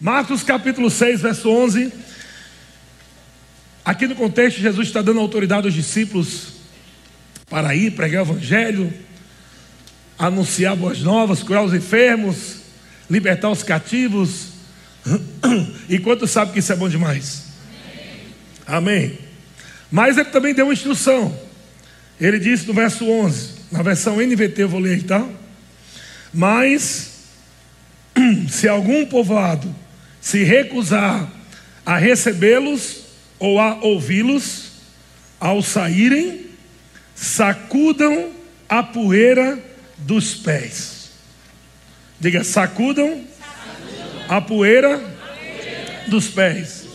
Marcos capítulo 6, verso 11. Aqui no contexto, Jesus está dando autoridade aos discípulos para ir pregar o evangelho, anunciar boas novas, curar os enfermos, libertar os cativos. E quantos sabem que isso é bom demais? Amém. Amém. Mas ele também deu uma instrução. Ele disse no verso 11, na versão NVT eu vou ler tá? Mas se algum povoado se recusar a recebê-los ou a ouvi-los, ao saírem, sacudam a poeira dos pés. Diga, sacudam, a poeira, dos, pés.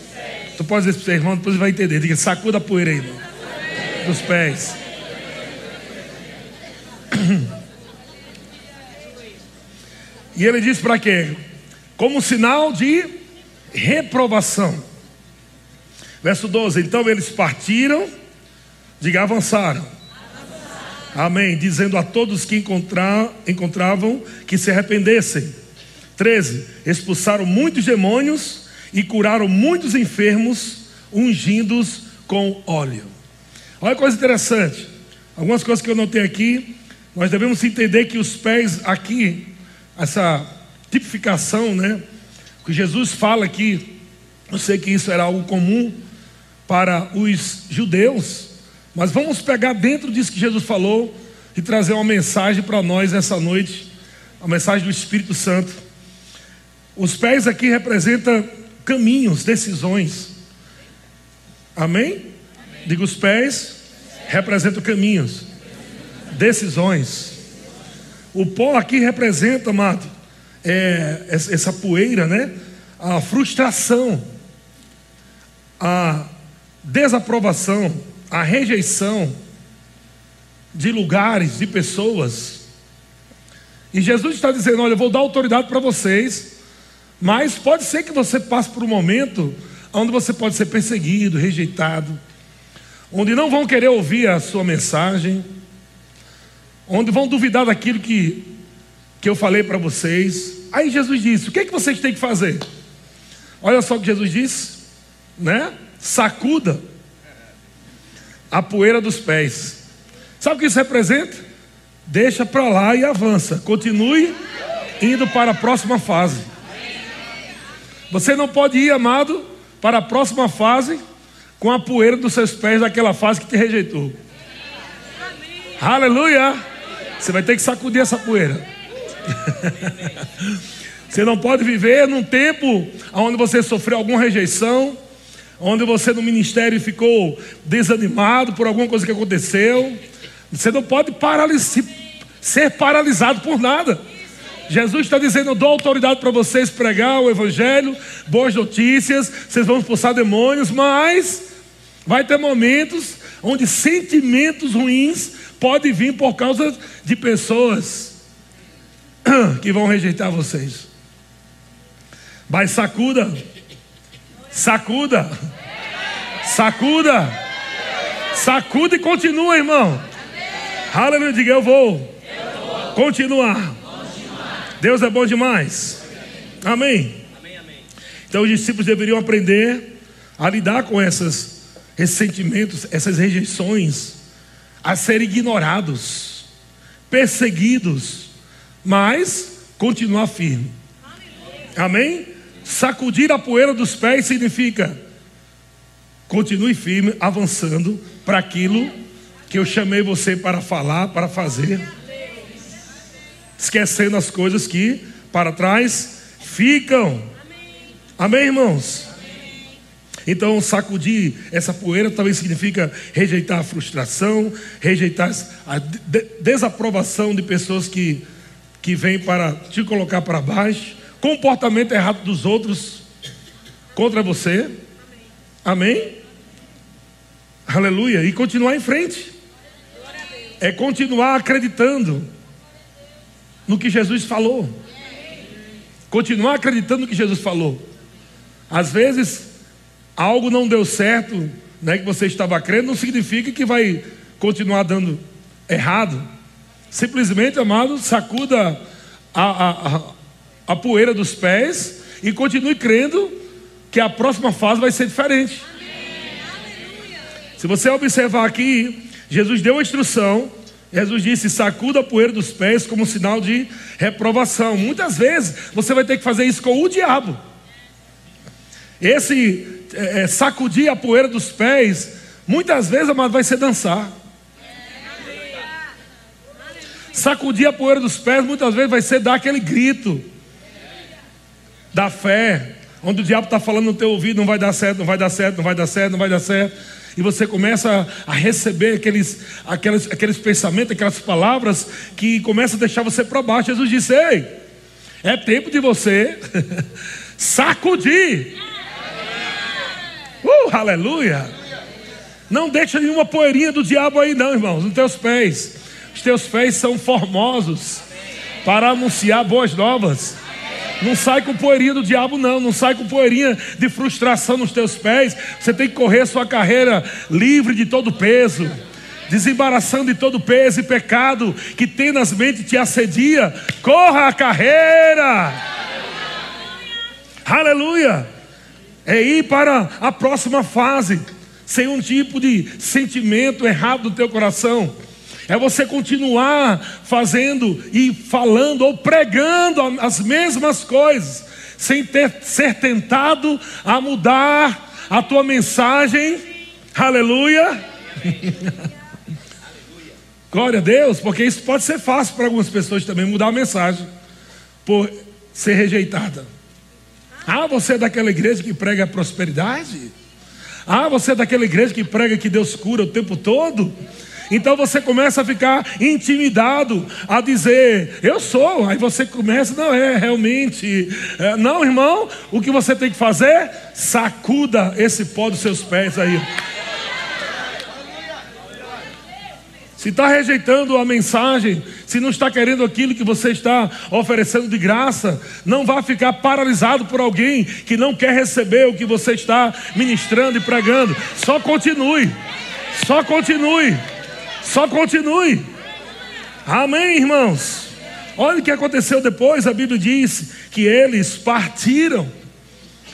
Tu pode dizer para o seu irmão, depois vai entender. Diga, sacuda a poeira irmão. Dos pés. E ele diz para quê? Como sinal de reprovação. Verso 12: Então eles partiram, diga, avançaram. Amém. Dizendo a todos que encontravam que se arrependessem. 13: Expulsaram muitos demônios e curaram muitos enfermos, ungidos com óleo. Olha que coisa interessante. Algumas coisas que eu notei aqui. Nós devemos entender que os pés aqui essa tipificação, né? Que Jesus fala aqui, eu sei que isso era algo comum para os judeus, mas vamos pegar dentro disso que Jesus falou e trazer uma mensagem para nós essa noite, a mensagem do Espírito Santo. Os pés aqui representam caminhos, decisões. Amém? Amém. Digo, os pés representam caminhos, decisões. O pó aqui representa, amado, é, essa poeira, né? A frustração, a desaprovação, a rejeição de lugares, de pessoas. E Jesus está dizendo: Olha, eu vou dar autoridade para vocês, mas pode ser que você passe por um momento onde você pode ser perseguido, rejeitado, onde não vão querer ouvir a sua mensagem onde vão duvidar daquilo que, que eu falei para vocês. Aí Jesus disse: O que é que vocês têm que fazer? Olha só o que Jesus disse, né? Sacuda a poeira dos pés. Sabe o que isso representa? Deixa para lá e avança. Continue indo para a próxima fase. Você não pode ir, amado, para a próxima fase com a poeira dos seus pés daquela fase que te rejeitou. Aleluia! Você vai ter que sacudir essa poeira. Você não pode viver num tempo onde você sofreu alguma rejeição, onde você no ministério ficou desanimado por alguma coisa que aconteceu. Você não pode ser paralisado por nada. Jesus está dizendo: Eu dou autoridade para vocês pregar o Evangelho, boas notícias, vocês vão expulsar demônios, mas vai ter momentos onde sentimentos ruins pode vir por causa de pessoas que vão rejeitar vocês. Mas sacuda, sacuda, sacuda, sacuda e continua, irmão. Aleluia, diga eu vou, continuar. Deus é bom demais. Amém. Então os discípulos deveriam aprender a lidar com esses, esses sentimentos, essas rejeições a ser ignorados, perseguidos, mas continuar firme. Amém? Sacudir a poeira dos pés significa continue firme, avançando para aquilo que eu chamei você para falar, para fazer. Esquecendo as coisas que para trás ficam. Amém, irmãos? Então, sacudir essa poeira talvez significa rejeitar a frustração, rejeitar a desaprovação de pessoas que, que vêm para te colocar para baixo, comportamento errado dos outros contra você. Amém? Amém? Aleluia. E continuar em frente. É continuar acreditando no que Jesus falou. Continuar acreditando no que Jesus falou. Às vezes algo não deu certo, né, que você estava crendo, não significa que vai continuar dando errado. Simplesmente, amado, sacuda a, a, a, poeira dos pés e continue crendo que a próxima fase vai ser diferente. Se você observar aqui, Jesus deu a instrução, Jesus disse: sacuda a poeira dos pés como sinal de reprovação. Muitas vezes você vai ter que fazer isso com o diabo. Esse é sacudir a poeira dos pés, muitas vezes, amado, vai ser dançar. Sacudir a poeira dos pés, muitas vezes, vai ser dar aquele grito da fé, onde o diabo está falando no teu ouvido: não vai dar certo, não vai dar certo, não vai dar certo, não vai dar certo. E você começa a receber aqueles, aqueles, aqueles pensamentos, aquelas palavras que começam a deixar você para baixo. Jesus disse: Ei, é tempo de você sacudir. Uh, aleluia! Não deixa nenhuma poeirinha do diabo aí, não, irmãos, nos teus pés. Os teus pés são formosos para anunciar boas novas. Não sai com poeirinha do diabo, não. Não sai com poeirinha de frustração nos teus pés. Você tem que correr a sua carreira livre de todo peso. Desembaraçando de todo peso e pecado que tenazmente te assedia. Corra a carreira. Aleluia. É ir para a próxima fase. Sem um tipo de sentimento errado no teu coração. É você continuar fazendo e falando ou pregando as mesmas coisas, sem ter, ser tentado a mudar a tua mensagem. Aleluia. Glória a Deus, porque isso pode ser fácil para algumas pessoas também mudar a mensagem por ser rejeitada. Ah, você é daquela igreja que prega prosperidade? Ah, você é daquela igreja que prega que Deus cura o tempo todo? Então você começa a ficar intimidado a dizer, eu sou. Aí você começa, não é realmente. É, não, irmão, o que você tem que fazer? Sacuda esse pó dos seus pés aí. Se está rejeitando a mensagem, se não está querendo aquilo que você está oferecendo de graça, não vá ficar paralisado por alguém que não quer receber o que você está ministrando e pregando. Só continue, só continue. Só continue. Amém, irmãos? Olha o que aconteceu depois. A Bíblia diz que eles partiram.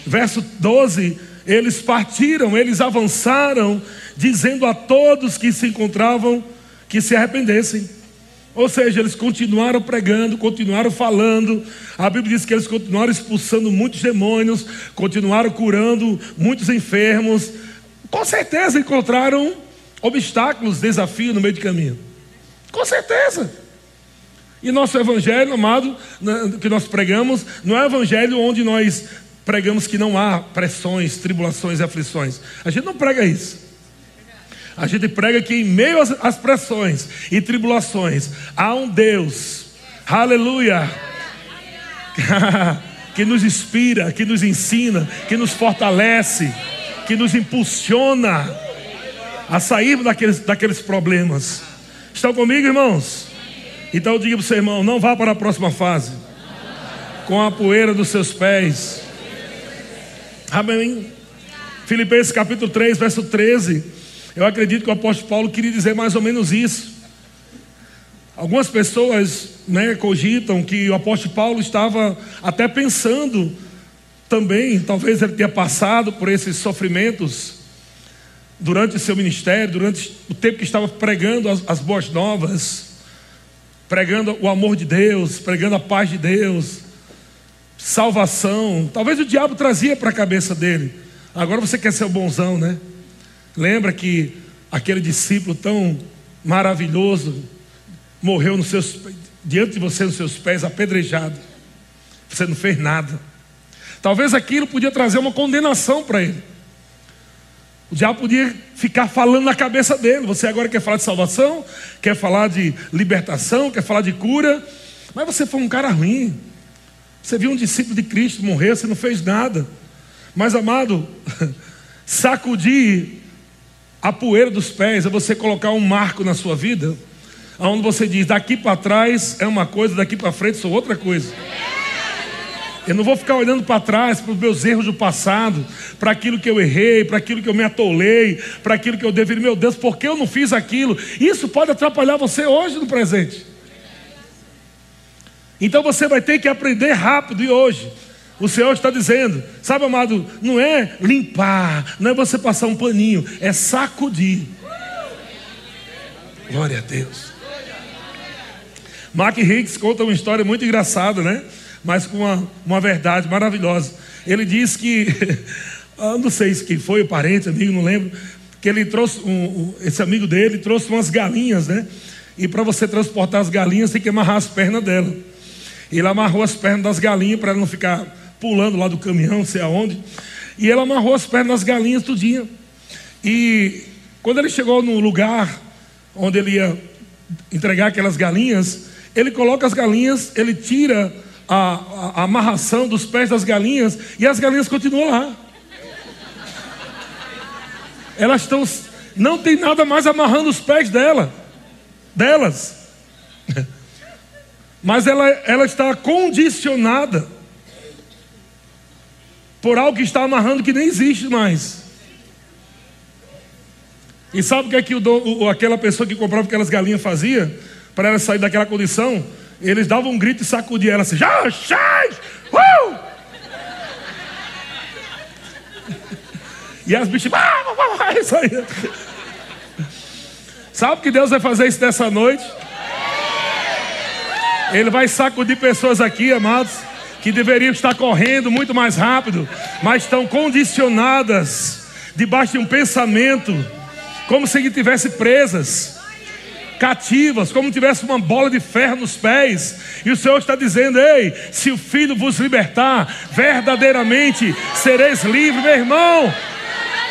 Verso 12: eles partiram, eles avançaram, dizendo a todos que se encontravam que se arrependessem. Ou seja, eles continuaram pregando, continuaram falando. A Bíblia diz que eles continuaram expulsando muitos demônios, continuaram curando muitos enfermos. Com certeza encontraram obstáculos, desafios no meio do caminho. Com certeza. E nosso evangelho, amado, que nós pregamos, não é evangelho onde nós pregamos que não há pressões, tribulações e aflições. A gente não prega isso. A gente prega que em meio às, às pressões e tribulações há um Deus, aleluia, que nos inspira, que nos ensina, que nos fortalece, que nos impulsiona a sair daqueles, daqueles problemas. Estão comigo, irmãos? Então eu digo para o seu irmão: não vá para a próxima fase com a poeira dos seus pés. Amém. Filipenses capítulo 3, verso 13. Eu acredito que o apóstolo Paulo queria dizer mais ou menos isso. Algumas pessoas né, cogitam que o apóstolo Paulo estava até pensando também, talvez ele tenha passado por esses sofrimentos durante seu ministério, durante o tempo que estava pregando as, as boas novas, pregando o amor de Deus, pregando a paz de Deus, salvação. Talvez o diabo trazia para a cabeça dele. Agora você quer ser o bonzão, né? Lembra que aquele discípulo tão maravilhoso morreu nos seus, diante de você, nos seus pés, apedrejado. Você não fez nada. Talvez aquilo podia trazer uma condenação para ele. O diabo podia ficar falando na cabeça dele. Você agora quer falar de salvação, quer falar de libertação, quer falar de cura, mas você foi um cara ruim. Você viu um discípulo de Cristo morrer, você não fez nada. Mas, amado, sacudir a poeira dos pés é você colocar um marco na sua vida, onde você diz: daqui para trás é uma coisa, daqui para frente sou outra coisa. Eu não vou ficar olhando para trás, para os meus erros do passado, para aquilo que eu errei, para aquilo que eu me atolei, para aquilo que eu deveria. Meu Deus, por que eu não fiz aquilo? Isso pode atrapalhar você hoje no presente. Então você vai ter que aprender rápido e hoje O Senhor está dizendo, sabe, amado, não é limpar, não é você passar um paninho, é sacudir. Glória a Deus. Mark Hicks conta uma história muito engraçada, né? Mas com uma, uma verdade maravilhosa. Ele diz que, não sei se quem foi, o parente, amigo, não lembro, que ele trouxe, um, esse amigo dele trouxe umas galinhas, né? E para você transportar as galinhas, tem que amarrar as pernas dela. Ele amarrou as pernas das galinhas para ela não ficar pulando lá do caminhão, não sei aonde. E ele amarrou as pernas das galinhas tudinho. E quando ele chegou no lugar onde ele ia entregar aquelas galinhas, ele coloca as galinhas, ele tira a, a, amarração dos pés das galinhas e as galinhas continuam lá. Elas estão. Não tem nada mais amarrando os pés dela, delas. Mas ela, ela está condicionada por algo que está amarrando que nem existe mais. E sabe o que é que o, aquela pessoa que comprava aquelas galinhas fazia? Para ela sair daquela condição? Eles davam um grito e sacudiam ela assim: sai! Uh! E as bichas, isso aí. Sabe que Deus vai fazer isso nessa noite? Ele vai sacudir pessoas aqui, amados, que deveriam estar correndo muito mais rápido, mas estão condicionadas debaixo de um pensamento, como se estivessem presas, cativas, como se tivesse uma bola de ferro nos pés. E o Senhor está dizendo: Ei, se o Filho vos libertar, verdadeiramente sereis livres, meu irmão.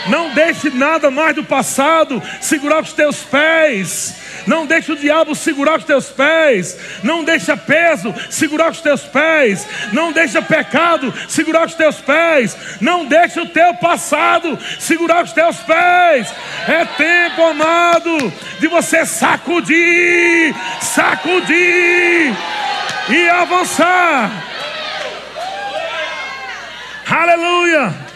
Não deixe nada mais do passado segurar os teus pés. Não deixe o diabo segurar os teus pés. Não deixa peso segurar os teus pés. Não deixa pecado segurar os teus pés. Não deixe o teu passado segurar os teus pés. É tempo, amado, de você sacudir, sacudir e avançar. Aleluia.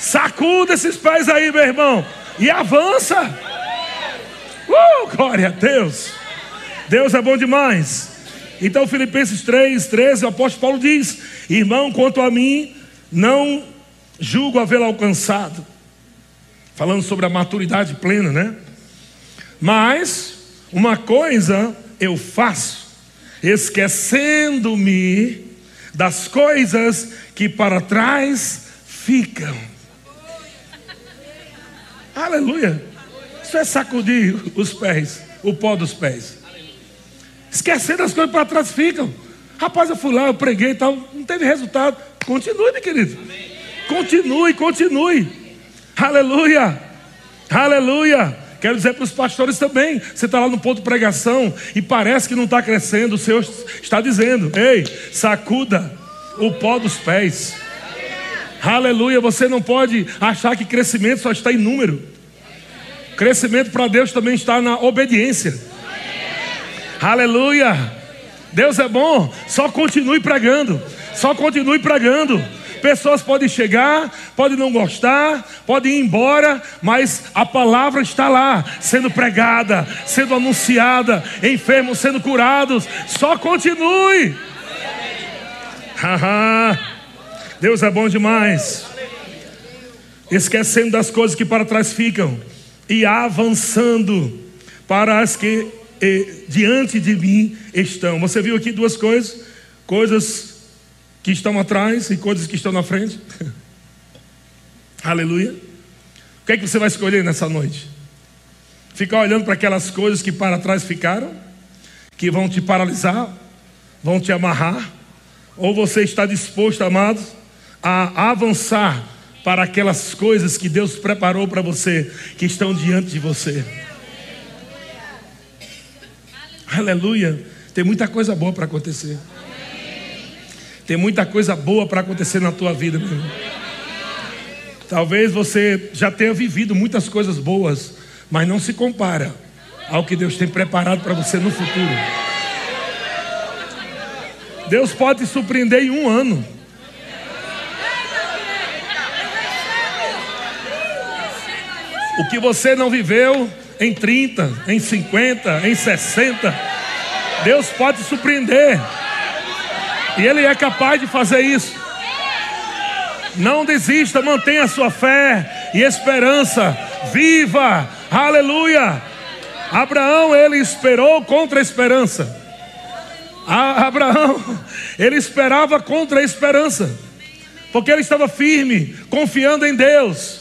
Sacuda esses pés aí, meu irmão, e avança. Uh, glória a Deus. Deus é bom demais. Então, Filipenses 3, 13, o apóstolo Paulo diz: Irmão, quanto a mim, não julgo havê-lo alcançado. Falando sobre a maturidade plena, né? Mas, uma coisa eu faço, esquecendo-me das coisas que para trás ficam. Aleluia. Isso é sacudir os pés, o pó dos pés. Esquecendo as coisas para trás ficam. Rapaz, eu fui lá, eu preguei e tal, não teve resultado. Continue, meu querido. Continue, continue. Aleluia. Aleluia. Quero dizer para os pastores também. Você está lá no ponto de pregação e parece que não está crescendo. O Senhor está dizendo: Ei, sacuda o pó dos pés. Aleluia. Você não pode achar que crescimento só está em número. Crescimento para Deus também está na obediência. Aleluia. Deus é bom. Só continue pregando. Só continue pregando. Pessoas podem chegar, podem não gostar, podem ir embora, mas a palavra está lá, sendo pregada, sendo anunciada, enfermos sendo curados. Só continue. Deus é bom demais. Esquecendo das coisas que para trás ficam e avançando para as que eh, diante de mim estão. Você viu aqui duas coisas: coisas que estão atrás e coisas que estão na frente. Aleluia. O que é que você vai escolher nessa noite? Ficar olhando para aquelas coisas que para trás ficaram, que vão te paralisar, vão te amarrar, ou você está disposto, amados, a avançar para aquelas coisas que Deus preparou para você, que estão diante de você. Aleluia. Tem muita coisa boa para acontecer. Tem muita coisa boa para acontecer na tua vida, meu irmão. Talvez você já tenha vivido muitas coisas boas, mas não se compara ao que Deus tem preparado para você no futuro. Deus pode te surpreender em um ano. O que você não viveu em 30, em 50, em 60, Deus pode surpreender. E Ele é capaz de fazer isso. Não desista, mantenha a sua fé e esperança viva. Aleluia. Abraão, ele esperou contra a esperança. A Abraão, ele esperava contra a esperança. Porque ele estava firme, confiando em Deus.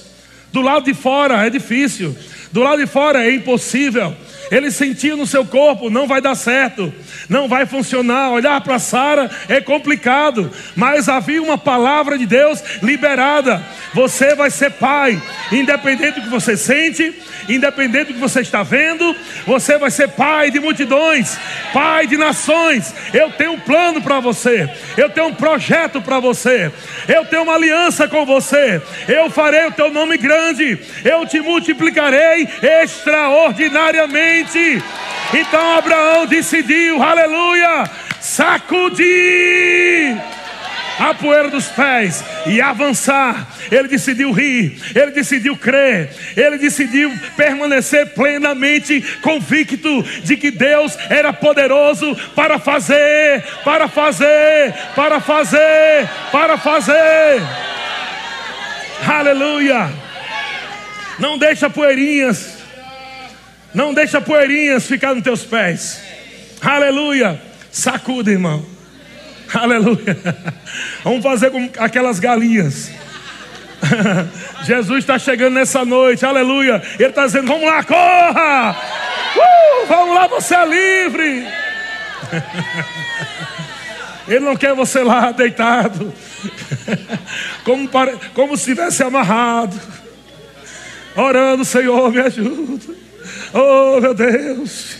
Do lado de fora é difícil, do lado de fora é impossível. Ele sentia no seu corpo, não vai dar certo, não vai funcionar. Olhar para Sara é complicado, mas havia uma palavra de Deus liberada. Você vai ser pai, independente do que você sente, independente do que você está vendo, você vai ser pai de multidões, pai de nações. Eu tenho um plano para você, eu tenho um projeto para você, eu tenho uma aliança com você. Eu farei o teu nome grande, eu te multiplicarei extraordinariamente. Então Abraão decidiu, aleluia, sacudir a poeira dos pés e avançar. Ele decidiu rir, ele decidiu crer, ele decidiu permanecer plenamente convicto de que Deus era poderoso para fazer, para fazer, para fazer, para fazer. Aleluia! Não deixa poeirinhas, não deixa poeirinhas ficar nos teus pés. Aleluia! Sacuda, irmão. Aleluia. Vamos fazer com aquelas galinhas. Jesus está chegando nessa noite, aleluia. Ele está dizendo: Vamos lá, corra! Uh, vamos lá, você é livre. Ele não quer você lá deitado, como, como se estivesse amarrado, orando: Senhor, me ajuda. Oh, meu Deus.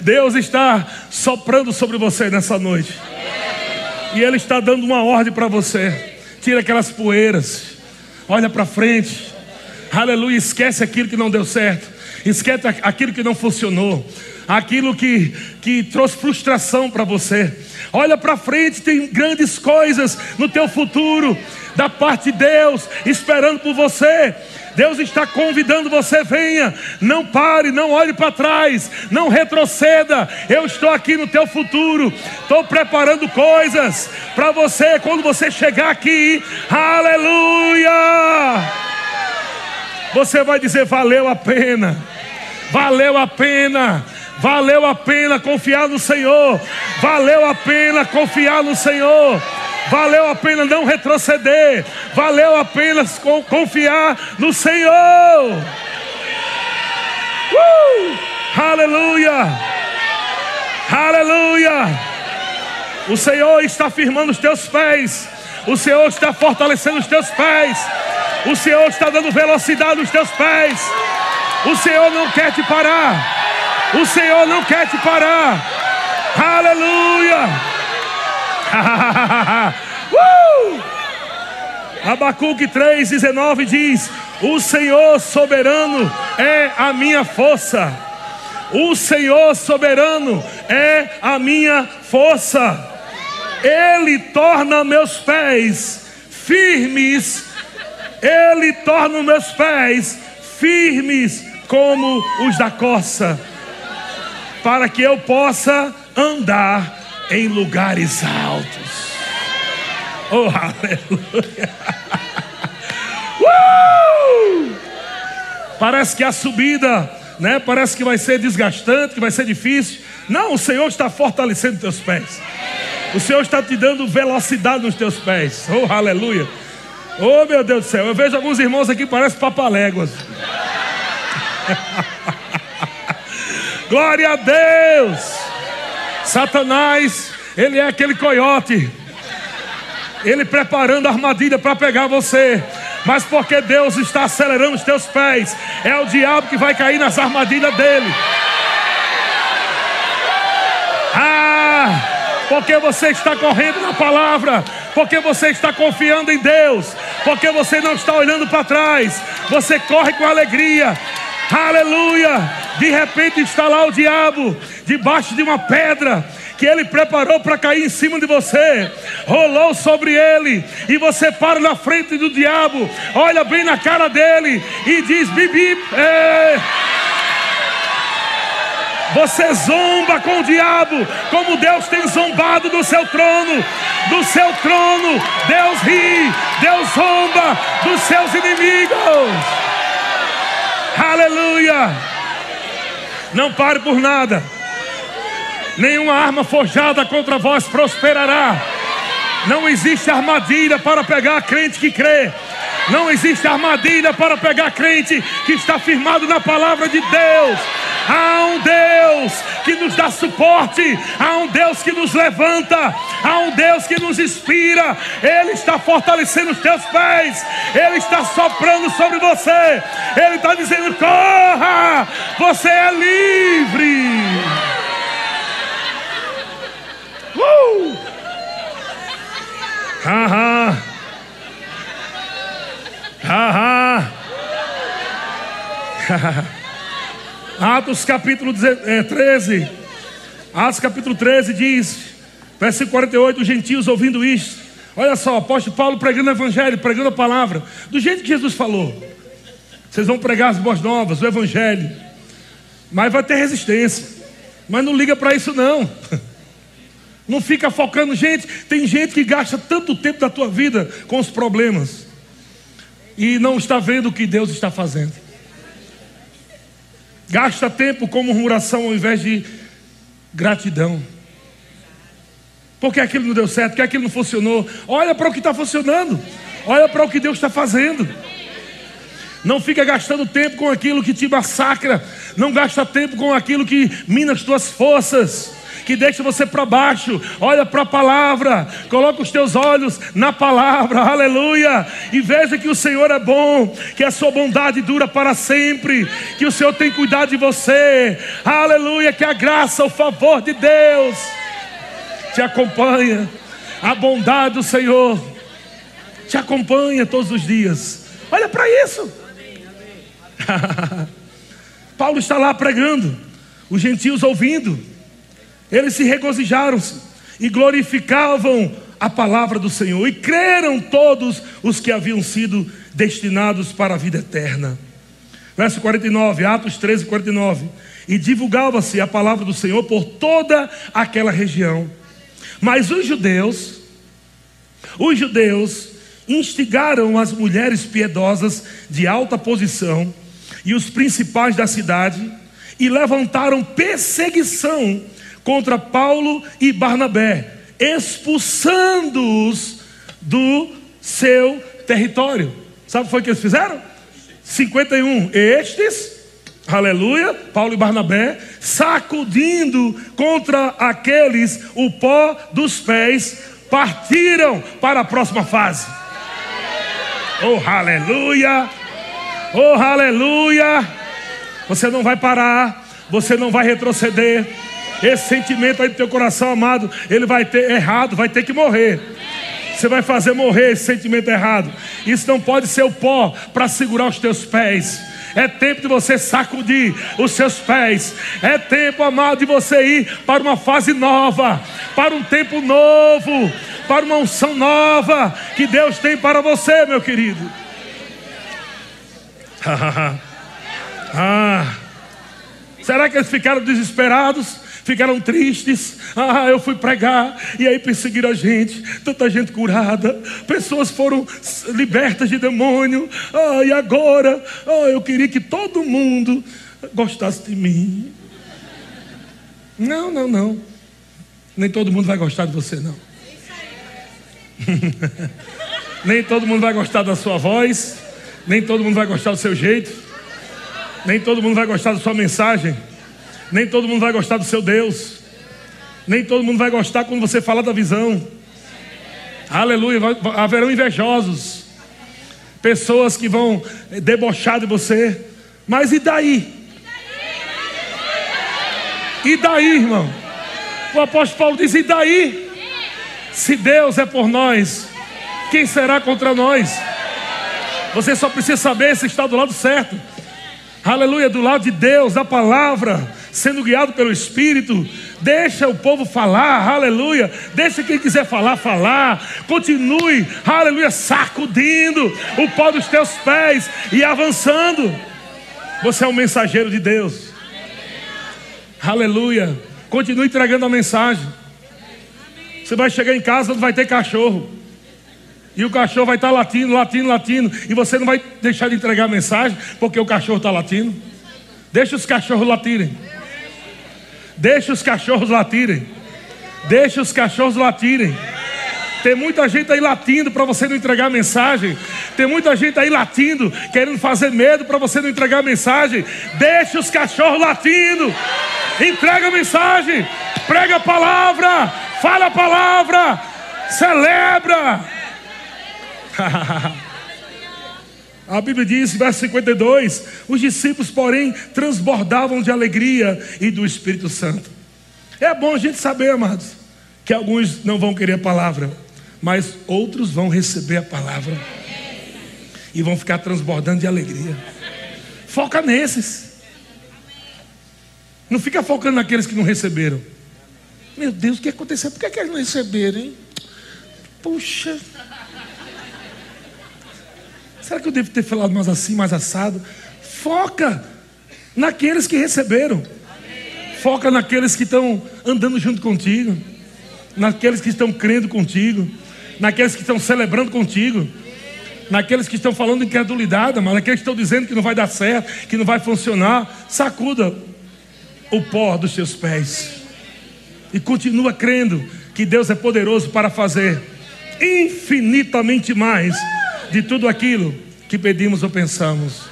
Deus está soprando sobre você nessa noite. E Ele está dando uma ordem para você. Tira aquelas poeiras. Olha para frente. Aleluia. Esquece aquilo que não deu certo. Esquece aquilo que não funcionou. Aquilo que, que trouxe frustração para você. Olha para frente, tem grandes coisas no teu futuro, da parte de Deus, esperando por você. Deus está convidando você, venha, não pare, não olhe para trás, não retroceda. Eu estou aqui no teu futuro, estou preparando coisas para você quando você chegar aqui. Aleluia! Você vai dizer: valeu a pena, valeu a pena. Valeu a pena confiar no Senhor. Valeu a pena confiar no Senhor. Valeu a pena não retroceder. Valeu a pena confiar no Senhor. Uh! Aleluia! Aleluia! O Senhor está firmando os teus pés. O Senhor está fortalecendo os teus pés. O Senhor está dando velocidade nos teus pés. O Senhor não quer te parar. O Senhor não quer te parar. Aleluia! uh! Abacuque 3,19 diz: O Senhor soberano é a minha força. O Senhor soberano é a minha força. Ele torna meus pés firmes. Ele torna meus pés firmes como os da coça, para que eu possa andar em lugares altos. Oh, aleluia! Uh! Parece que a subida, né? Parece que vai ser desgastante, que vai ser difícil. Não, o Senhor está fortalecendo teus pés. O Senhor está te dando velocidade nos teus pés. Oh, aleluia! Oh, meu Deus do céu, eu vejo alguns irmãos aqui parecem papaléguas. Glória a Deus! Satanás, ele é aquele coiote. Ele preparando a armadilha para pegar você. Mas porque Deus está acelerando os teus pés, é o diabo que vai cair nas armadilhas dele. Ah, porque você está correndo na palavra, porque você está confiando em Deus, porque você não está olhando para trás, você corre com alegria. Aleluia! De repente está lá o diabo debaixo de uma pedra que ele preparou para cair em cima de você, rolou sobre ele, e você para na frente do diabo, olha bem na cara dele e diz: Bibi, é... Você zomba com o diabo, como Deus tem zombado do seu trono. Do seu trono, Deus ri, Deus zomba dos seus inimigos. Aleluia! Não pare por nada. Nenhuma arma forjada contra vós prosperará. Não existe armadilha para pegar crente que crê. Não existe armadilha para pegar crente que está firmado na palavra de Deus. Há um Deus que nos dá suporte, há um Deus que nos levanta, há um Deus que nos inspira. Ele está fortalecendo os teus pés, Ele está soprando sobre você, Ele está dizendo: corra, você é livre. Uh! Haha. Haha. Atos capítulo 13. É, Atos capítulo 13 diz, versículo 48, os gentios ouvindo isso. Olha só, apóstolo Paulo pregando o evangelho, pregando a palavra, do jeito que Jesus falou. Vocês vão pregar as boas novas, o evangelho. Mas vai ter resistência. Mas não liga para isso não. Não fica focando, gente. Tem gente que gasta tanto tempo da tua vida com os problemas e não está vendo o que Deus está fazendo. Gasta tempo com murmuração ao invés de gratidão. Porque aquilo não deu certo, porque aquilo não funcionou. Olha para o que está funcionando. Olha para o que Deus está fazendo. Não fica gastando tempo com aquilo que te massacra. Não gasta tempo com aquilo que mina as tuas forças que deixa você para baixo. Olha para a palavra, coloca os teus olhos na palavra, aleluia. E veja que o Senhor é bom, que a sua bondade dura para sempre, que o Senhor tem cuidado de você, aleluia. Que a graça, o favor de Deus te acompanha, a bondade do Senhor te acompanha todos os dias. Olha para isso. Paulo está lá pregando, os gentios ouvindo. Eles se regozijaram-se e glorificavam a palavra do Senhor, e creram todos os que haviam sido destinados para a vida eterna. Verso 49, Atos 13, 49. E divulgava-se a palavra do Senhor por toda aquela região. Mas os judeus, os judeus instigaram as mulheres piedosas de alta posição e os principais da cidade e levantaram perseguição contra Paulo e Barnabé, expulsando-os do seu território. Sabe o que eles fizeram? 51. Estes, aleluia, Paulo e Barnabé, sacudindo contra aqueles o pó dos pés, partiram para a próxima fase. Oh, aleluia! Oh, aleluia! Você não vai parar, você não vai retroceder. Esse sentimento aí do teu coração amado, ele vai ter errado, vai ter que morrer. Você vai fazer morrer esse sentimento errado. Isso não pode ser o pó para segurar os teus pés. É tempo de você sacudir os seus pés. É tempo, amado, de você ir para uma fase nova, para um tempo novo, para uma unção nova que Deus tem para você, meu querido. ah, será que eles ficaram desesperados? Ficaram tristes. Ah, eu fui pregar e aí perseguiram a gente, tanta gente curada, pessoas foram libertas de demônio. Ah, e agora, ah, eu queria que todo mundo gostasse de mim. Não, não, não. Nem todo mundo vai gostar de você, não. nem todo mundo vai gostar da sua voz, nem todo mundo vai gostar do seu jeito, nem todo mundo vai gostar da sua mensagem. Nem todo mundo vai gostar do seu Deus. Nem todo mundo vai gostar quando você fala da visão. Aleluia. Haverão invejosos. Pessoas que vão debochar de você. Mas e daí? E daí, irmão? O apóstolo Paulo diz: e daí? Se Deus é por nós, quem será contra nós? Você só precisa saber se está do lado certo. Aleluia, do lado de Deus, da palavra sendo guiado pelo Espírito. Deixa o povo falar, aleluia. Deixa quem quiser falar, falar. Continue, aleluia, sacudindo o pó dos teus pés e avançando. Você é um mensageiro de Deus. Aleluia. Continue entregando a mensagem. Você vai chegar em casa, não vai ter cachorro. E o cachorro vai estar latindo, latindo, latindo. E você não vai deixar de entregar a mensagem porque o cachorro está latindo. Deixa os cachorros latirem. Deixa os cachorros latirem. Deixa os cachorros latirem. Tem muita gente aí latindo para você não entregar a mensagem. Tem muita gente aí latindo, querendo fazer medo para você não entregar a mensagem. Deixa os cachorros latindo. Entrega a mensagem. Prega a palavra. Fala a palavra. Celebra. A Bíblia diz, verso 52: os discípulos, porém, transbordavam de alegria e do Espírito Santo. É bom a gente saber, amados, que alguns não vão querer a palavra, mas outros vão receber a palavra e vão ficar transbordando de alegria. Foca nesses. Não fica focando naqueles que não receberam. Meu Deus, o que aconteceu? Por que, é que eles não receberam, hein? Puxa. Será que eu devo ter falado mais assim, mais assado? Foca naqueles que receberam. Foca naqueles que estão andando junto contigo. Naqueles que estão crendo contigo. Naqueles que estão celebrando contigo. Naqueles que estão falando incredulidade, mas naqueles que estão dizendo que não vai dar certo, que não vai funcionar. Sacuda o pó dos seus pés. E continua crendo que Deus é poderoso para fazer infinitamente mais de tudo aquilo que pedimos ou pensamos.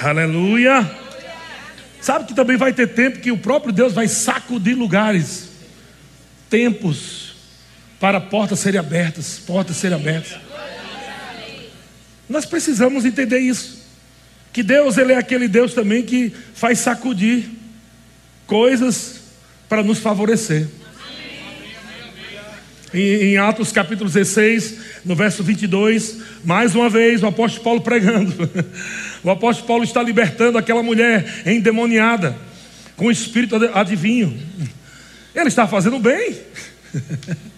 Aleluia. Sabe que também vai ter tempo que o próprio Deus vai sacudir lugares, tempos para portas serem abertas, portas serem abertas. Nós precisamos entender isso. Que Deus ele é aquele Deus também que faz sacudir coisas para nos favorecer. Em, Atos capítulo 16, no verso 22, mais uma vez o apóstolo Paulo pregando. O apóstolo Paulo está libertando aquela mulher endemoniada com o espírito adivinho. Ele está fazendo bem.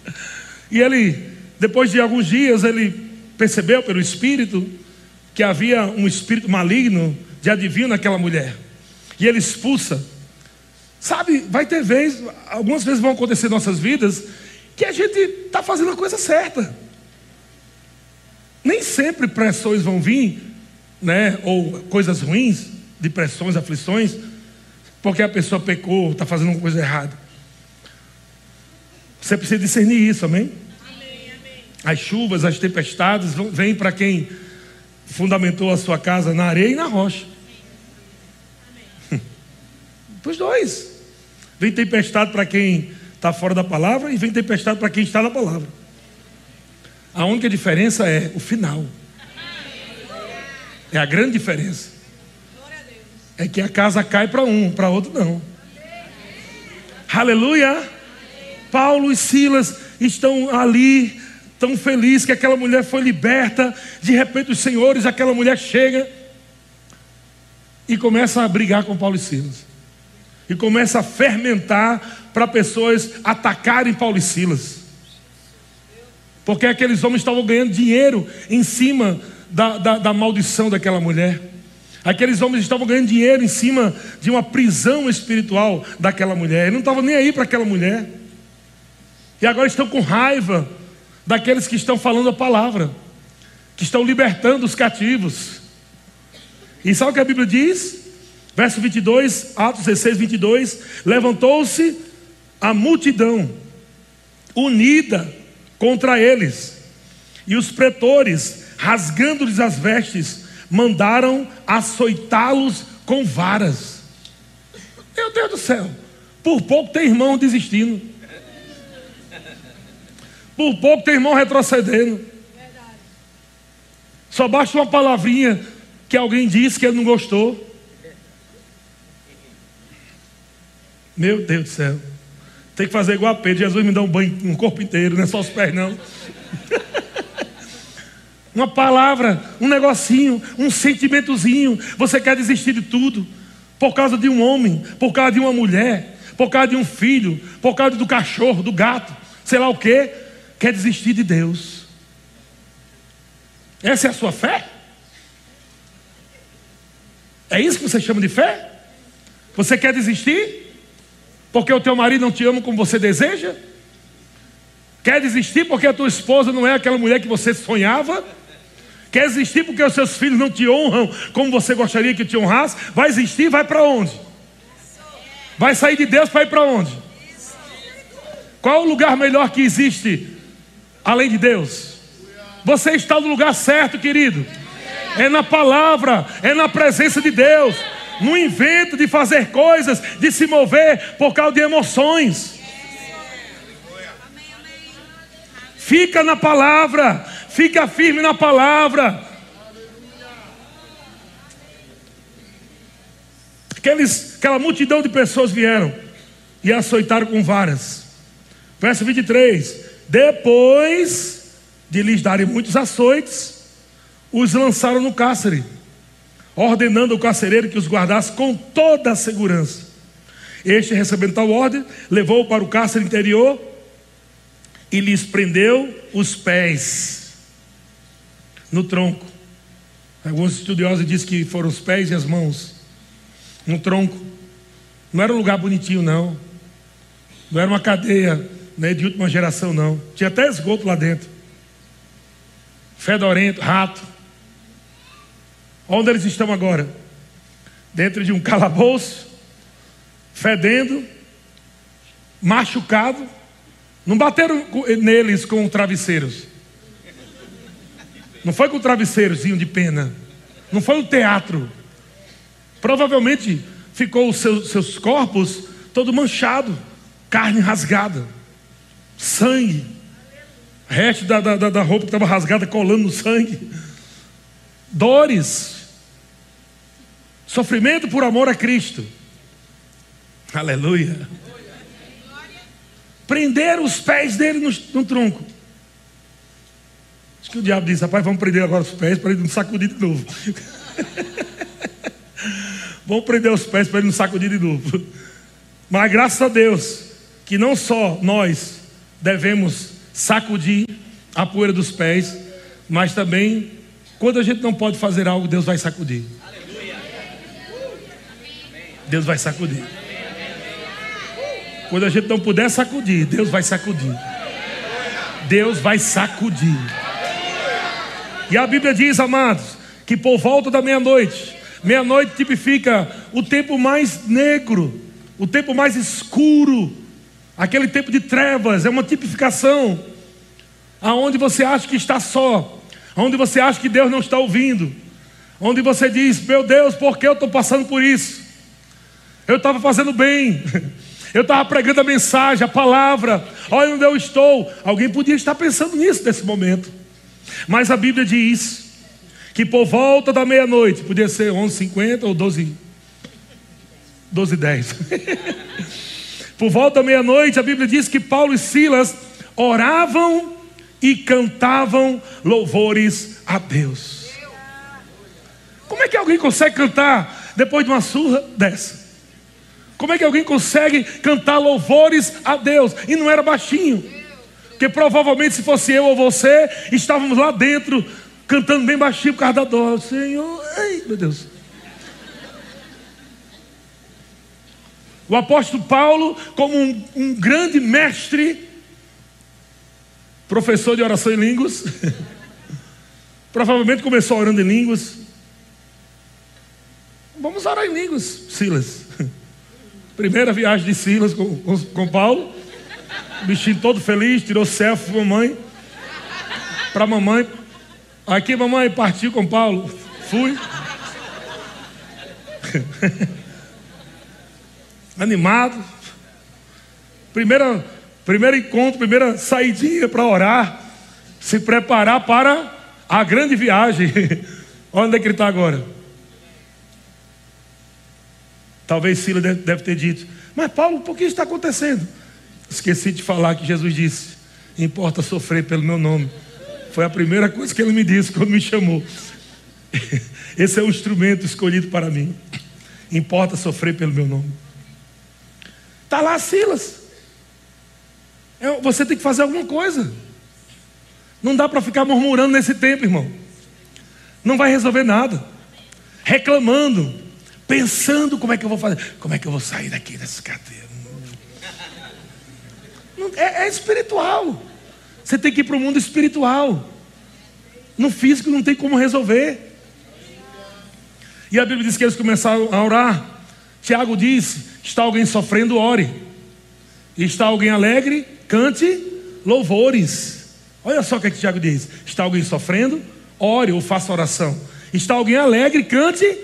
E ele, depois de alguns dias, ele percebeu pelo espírito que havia um espírito maligno de adivinho naquela mulher. E ele expulsa. Sabe, vai ter vezes, algumas vezes vão acontecer em nossas vidas, que a gente está fazendo a coisa certa. Nem sempre pressões vão vir, né? Ou coisas ruins, depressões, aflições, porque a pessoa pecou, está fazendo uma coisa errada. Você precisa discernir isso, amém? amém, amém. As chuvas, as tempestades vêm para quem fundamentou a sua casa na areia e na rocha. Para os dois. Vem tempestade para quem está fora da palavra e vem tempestade para quem está na palavra. A única diferença é o final. É a grande diferença. É que a casa cai para um, para outro não. Aleluia. Paulo e Silas estão ali, tão felizes que aquela mulher foi liberta. De repente, os senhores, aquela mulher chega e começa a brigar com Paulo e Silas. E começa a fermentar para pessoas atacarem Paulo e Silas. Porque aqueles homens estavam ganhando dinheiro em cima da, da, da maldição daquela mulher. Aqueles homens estavam ganhando dinheiro em cima de uma prisão espiritual daquela mulher. Eles não estavam nem aí para aquela mulher. E agora estão com raiva daqueles que estão falando a palavra, que estão libertando os cativos. E sabe o que a Bíblia diz? Verso 22, Atos 16, 22. Levantou-se a multidão, unida contra eles. E os pretores, rasgando-lhes as vestes, mandaram açoitá-los com varas. Meu Deus do céu, por pouco tem irmão desistindo. Por pouco tem irmão retrocedendo. Só basta uma palavrinha que alguém disse que ele não gostou. Meu Deus do céu. Tem que fazer igual a Pedro. Jesus me dá um banho no corpo inteiro, não é só os pés, não. Uma palavra, um negocinho, um sentimentozinho. Você quer desistir de tudo. Por causa de um homem, por causa de uma mulher, por causa de um filho, por causa do cachorro, do gato, sei lá o que. Quer desistir de Deus. Essa é a sua fé? É isso que você chama de fé? Você quer desistir? Porque o teu marido não te ama como você deseja? Quer desistir porque a tua esposa não é aquela mulher que você sonhava? Quer desistir porque os seus filhos não te honram como você gostaria que te honrasse? Vai existir, vai para onde? Vai sair de Deus para ir para onde? Qual o lugar melhor que existe além de Deus? Você está no lugar certo, querido. É na palavra, é na presença de Deus no invento de fazer coisas, de se mover por causa de emoções. Fica na palavra, fica firme na palavra. Aqueles, aquela multidão de pessoas vieram e açoitaram com varas. Verso 23: Depois de lhes darem muitos açoites, os lançaram no cárcere ordenando ao carcereiro que os guardasse com toda a segurança. Este, recebendo tal ordem, levou-o para o cárcere interior e lhes prendeu os pés no tronco. Alguns estudiosos dizem que foram os pés e as mãos no tronco. Não era um lugar bonitinho, não. Não era uma cadeia né, de última geração, não. Tinha até esgoto lá dentro. Fedorento, rato. Onde eles estão agora? Dentro de um calabouço, fedendo, machucado. Não bateram neles com travesseiros. Não foi com travesseirozinho de pena. Não foi um teatro. Provavelmente ficou os seus, seus corpos todo manchado, carne rasgada, sangue, resto da, da, da roupa que estava rasgada colando sangue, dores, Sofrimento por amor a Cristo. Aleluia. Prender os pés dele no, no tronco. Acho que o diabo disse: rapaz, vamos prender agora os pés para ele não sacudir de novo. vamos prender os pés para ele não sacudir de novo. Mas graças a Deus, que não só nós devemos sacudir a poeira dos pés, mas também, quando a gente não pode fazer algo, Deus vai sacudir. Deus vai sacudir. Quando a gente não puder sacudir, Deus vai sacudir. Deus vai sacudir. E a Bíblia diz, amados, que por volta da meia-noite, meia-noite tipifica o tempo mais negro, o tempo mais escuro, aquele tempo de trevas, é uma tipificação aonde você acha que está só, aonde você acha que Deus não está ouvindo, onde você diz: Meu Deus, por que eu estou passando por isso? Eu estava fazendo bem. Eu estava pregando a mensagem, a palavra. Olha onde eu estou. Alguém podia estar pensando nisso nesse momento. Mas a Bíblia diz que por volta da meia-noite, podia ser 11h50 ou 12 12 10. por volta da meia-noite, a Bíblia diz que Paulo e Silas oravam e cantavam louvores a Deus. Como é que alguém consegue cantar depois de uma surra dessa? Como é que alguém consegue cantar louvores a Deus? E não era baixinho. Porque provavelmente se fosse eu ou você, estávamos lá dentro, cantando bem baixinho por causa da dor. Senhor, ai meu Deus. O apóstolo Paulo, como um, um grande mestre, professor de oração em línguas, provavelmente começou orando em línguas. Vamos orar em línguas, Silas. Primeira viagem de Silas com, com, com Paulo. Bichinho todo feliz, tirou selfie para mamãe. Para mamãe. Aqui, mamãe, partiu com Paulo. Fui. Animado. Primeira, primeiro encontro, primeira saidinha para orar. Se preparar para a grande viagem. Onde é que ele está agora. Talvez Silas deve ter dito, mas Paulo, por que isso está acontecendo? Esqueci de falar que Jesus disse: importa sofrer pelo meu nome. Foi a primeira coisa que ele me disse quando me chamou. Esse é o instrumento escolhido para mim. Importa sofrer pelo meu nome. Está lá Silas. Você tem que fazer alguma coisa. Não dá para ficar murmurando nesse tempo, irmão. Não vai resolver nada. Reclamando, pensando como é que eu vou fazer, como é que eu vou sair daqui dessa cadeira. É, é espiritual. Você tem que ir para o mundo espiritual. No físico não tem como resolver. E a Bíblia diz que eles começaram a orar. Tiago diz: está alguém sofrendo, ore. Está alguém alegre, cante louvores. Olha só o que, é que Tiago diz: está alguém sofrendo, ore ou faça oração. Está alguém alegre, cante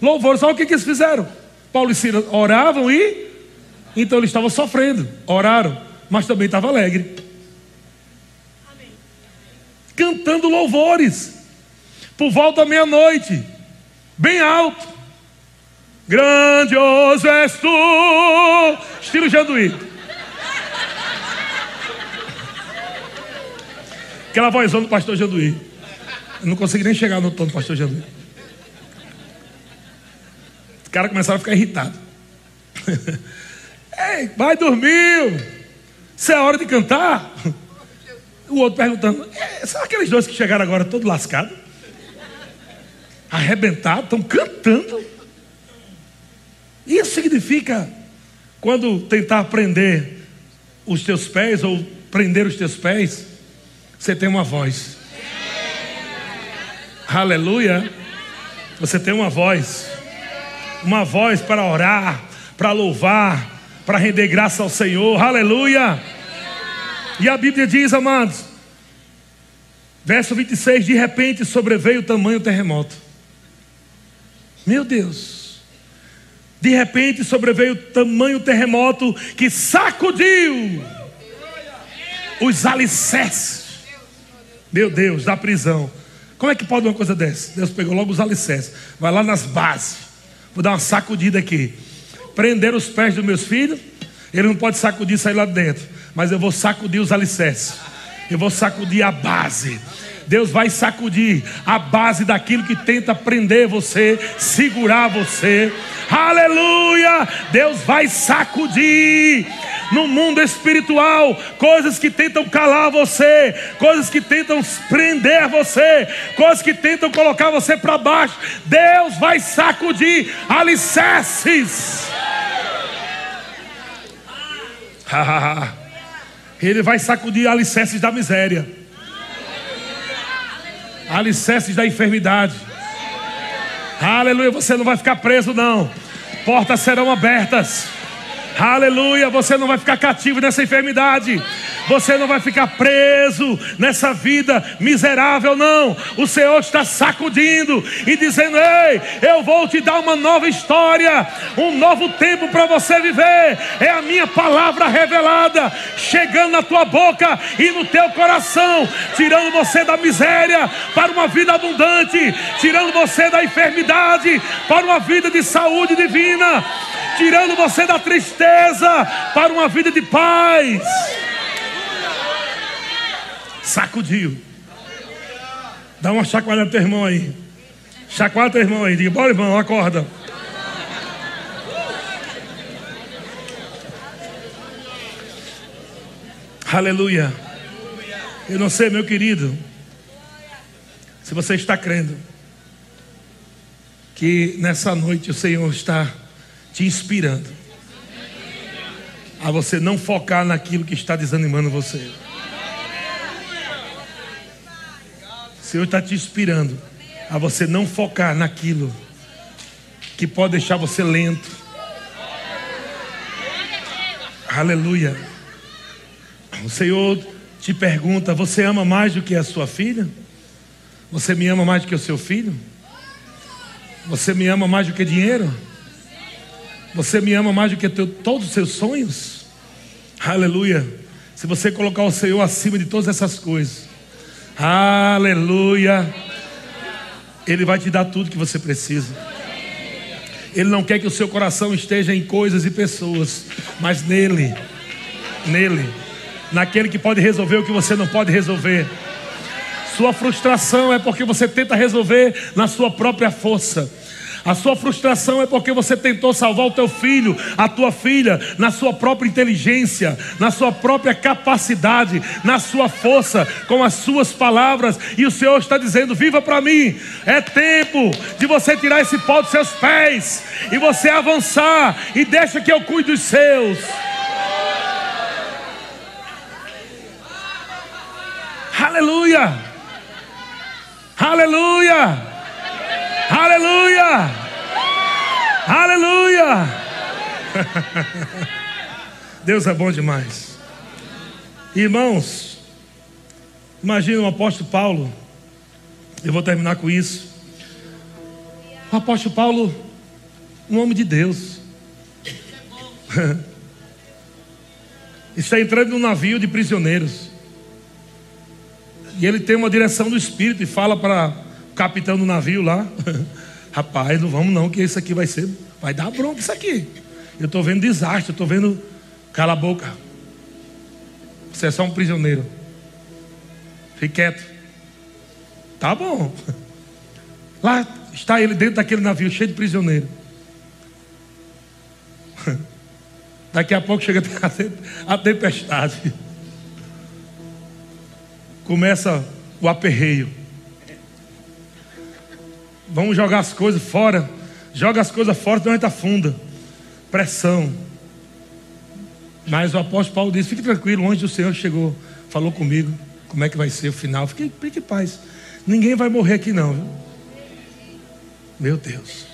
louvores. Olha o que, que eles fizeram. Paulo e Silas oravam e então eles estavam sofrendo, oraram, mas também estavam alegres. Cantando louvores, por volta da meia-noite, bem alto. Grandioso és tu, estilo Janduí. Aquela vozão do pastor Janduí. Eu não consegui nem chegar no tom do pastor Janduí. Os caras começaram a ficar irritados. Ei, vai dormir. Isso é hora de cantar. O outro perguntando: é, são aqueles dois que chegaram agora todo lascado? Arrebentado, estão cantando. Isso significa, quando tentar prender os teus pés ou prender os teus pés, você tem uma voz. Aleluia. Você tem uma voz. Uma voz para orar, para louvar, para render graça ao Senhor. Aleluia. E a Bíblia diz, amados, verso 26: de repente sobreveio o tamanho terremoto. Meu Deus. De repente sobreveio o tamanho terremoto que sacudiu os alicerces. Meu Deus, da prisão. Como é que pode uma coisa dessa? Deus pegou logo os alicerces. Vai lá nas bases. Vou dar uma sacudida aqui. Prender os pés dos meus filhos. Ele não pode sacudir e sair lá dentro. Mas eu vou sacudir os alicerces. Eu vou sacudir a base. Deus vai sacudir a base daquilo que tenta prender você, segurar você. Aleluia! Deus vai sacudir no mundo espiritual, coisas que tentam calar você, coisas que tentam prender você, coisas que tentam colocar você para baixo. Deus vai sacudir alicerces. Ele vai sacudir alicerces da miséria, alicerces da enfermidade. Aleluia, você não vai ficar preso, não. Portas serão abertas. Aleluia, você não vai ficar cativo nessa enfermidade. Você não vai ficar preso nessa vida miserável, não. O Senhor está sacudindo e dizendo: Ei, eu vou te dar uma nova história, um novo tempo para você viver. É a minha palavra revelada, chegando na tua boca e no teu coração, tirando você da miséria para uma vida abundante, tirando você da enfermidade para uma vida de saúde divina tirando você da tristeza para uma vida de paz. Sacudiu. Dá uma chacoalhada no teu irmão aí. Chacoalha teu irmão aí. Diga, bora irmão, acorda. Aleluia. Eu não sei, meu querido, se você está crendo que nessa noite o Senhor está te inspirando a você não focar naquilo que está desanimando você. O Senhor está te inspirando a você não focar naquilo que pode deixar você lento. Aleluia. O Senhor te pergunta: Você ama mais do que a sua filha? Você me ama mais do que o seu filho? Você me ama mais do que dinheiro? Você me ama mais do que teu, todos os seus sonhos? Aleluia. Se você colocar o Senhor acima de todas essas coisas, aleluia. Ele vai te dar tudo que você precisa. Ele não quer que o seu coração esteja em coisas e pessoas, mas nele, nele, naquele que pode resolver o que você não pode resolver. Sua frustração é porque você tenta resolver na sua própria força. A sua frustração é porque você tentou salvar o teu filho, a tua filha, na sua própria inteligência, na sua própria capacidade, na sua força, com as suas palavras. E o Senhor está dizendo: Viva para mim. É tempo de você tirar esse pó dos seus pés e você avançar e deixa que eu cuide dos seus. Aleluia! Aleluia! Aleluia! Aleluia! Deus é bom demais. Irmãos, imagina o apóstolo Paulo. Eu vou terminar com isso. O apóstolo Paulo, um homem de Deus. Está entrando num navio de prisioneiros. E ele tem uma direção do Espírito e fala para capitão do navio lá: Rapaz, não vamos não, que isso aqui vai ser, vai dar bronca isso aqui. Eu estou vendo desastre, eu estou vendo. Cala a boca. Você é só um prisioneiro. Fique quieto. Tá bom. Lá está ele dentro daquele navio cheio de prisioneiro. Daqui a pouco chega a tempestade começa o aperreio. Vamos jogar as coisas fora. Joga as coisas fora, senão a gente afunda. Pressão. Mas o apóstolo Paulo disse: fique tranquilo, onde o Senhor chegou, falou comigo. Como é que vai ser o final? Fique, fique em paz. Ninguém vai morrer aqui, não. Viu? Meu Deus.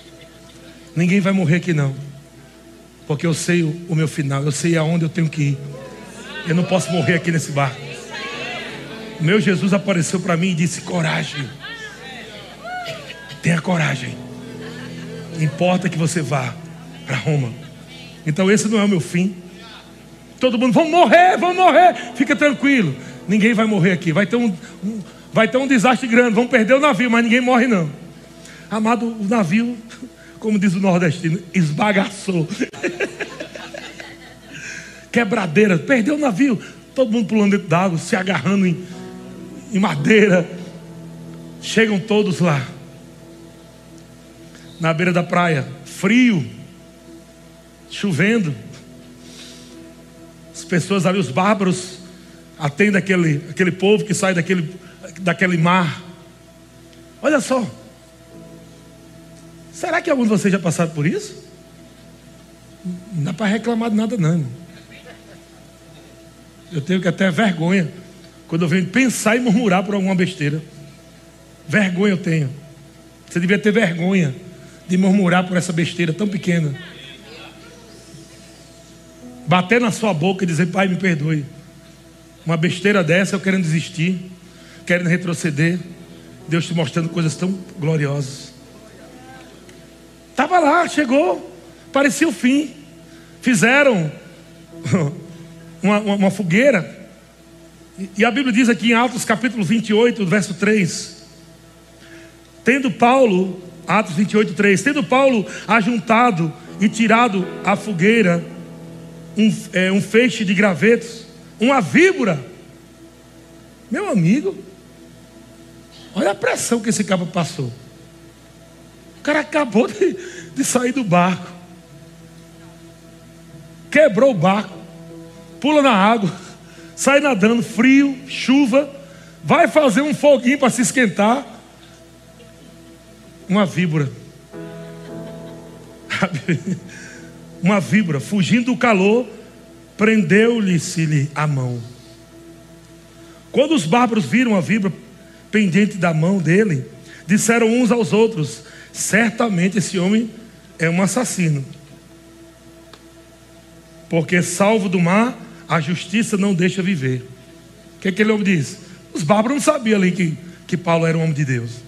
Ninguém vai morrer aqui, não. Porque eu sei o, o meu final, eu sei aonde eu tenho que ir. Eu não posso morrer aqui nesse barco. Meu Jesus apareceu para mim e disse: coragem. Tenha coragem. Importa que você vá para Roma. Então esse não é o meu fim. Todo mundo, vão morrer, vão morrer. Fica tranquilo. Ninguém vai morrer aqui. Vai ter um, um, vai ter um desastre grande. Vão perder o navio, mas ninguém morre não. Amado, o navio, como diz o nordestino, esbagaçou. Quebradeira, perdeu o navio. Todo mundo pulando dentro d'água, se agarrando em, em madeira. Chegam todos lá, na beira da praia, frio, chovendo. As pessoas ali, os bárbaros, atendem aquele, aquele povo que sai daquele, daquele mar. Olha só. Será que algum de vocês já passaram por isso? Não dá para reclamar de nada, não. Eu tenho que até vergonha quando eu venho pensar e murmurar por alguma besteira. Vergonha eu tenho. Você devia ter vergonha de murmurar por essa besteira tão pequena. Bater na sua boca e dizer, pai, me perdoe. Uma besteira dessa, eu querendo desistir, querendo retroceder. Deus te mostrando coisas tão gloriosas. Estava lá, chegou, parecia o fim. Fizeram uma, uma, uma fogueira e a Bíblia diz aqui em Atos capítulo 28, verso 3. Tendo Paulo, Atos 28, 3. Tendo Paulo ajuntado e tirado a fogueira um, é, um feixe de gravetos, uma víbora. Meu amigo, olha a pressão que esse cabo passou. O cara acabou de, de sair do barco, quebrou o barco, pula na água sai nadando, frio, chuva, vai fazer um foguinho para se esquentar. Uma víbora. Uma víbora, fugindo do calor, prendeu-lhe-se a mão. Quando os bárbaros viram a víbora pendente da mão dele, disseram uns aos outros: certamente esse homem é um assassino. Porque salvo do mar, a justiça não deixa viver. O que aquele homem diz? Os bárbaros não sabiam ali que, que Paulo era um homem de Deus.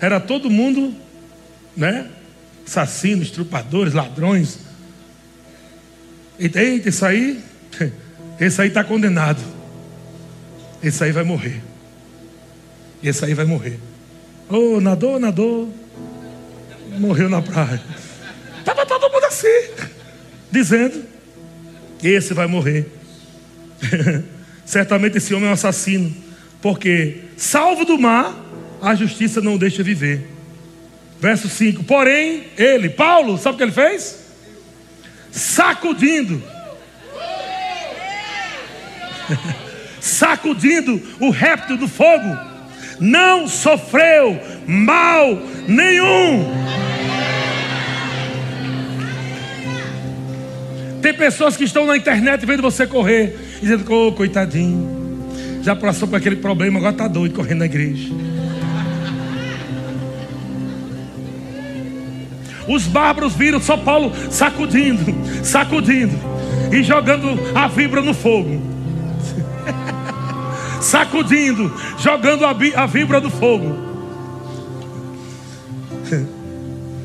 Era todo mundo, né? Assassinos, trupadores, ladrões. Eita, eita, esse aí, esse aí está condenado. Esse aí vai morrer. Esse aí vai morrer. Oh, nadou, nadou. Morreu na praia. Estava todo mundo assim, dizendo esse vai morrer. Certamente esse homem é um assassino, porque salvo do mar, a justiça não deixa viver. Verso 5: Porém, ele, Paulo, sabe o que ele fez? Sacudindo. Sacudindo o réptil do fogo, não sofreu mal nenhum. Tem pessoas que estão na internet vendo você correr, dizendo: oh, coitadinho, já passou por aquele problema, agora está doido correndo na igreja. Os bárbaros viram só Paulo sacudindo, sacudindo e jogando a vibra no fogo. sacudindo, jogando a, a vibra no fogo.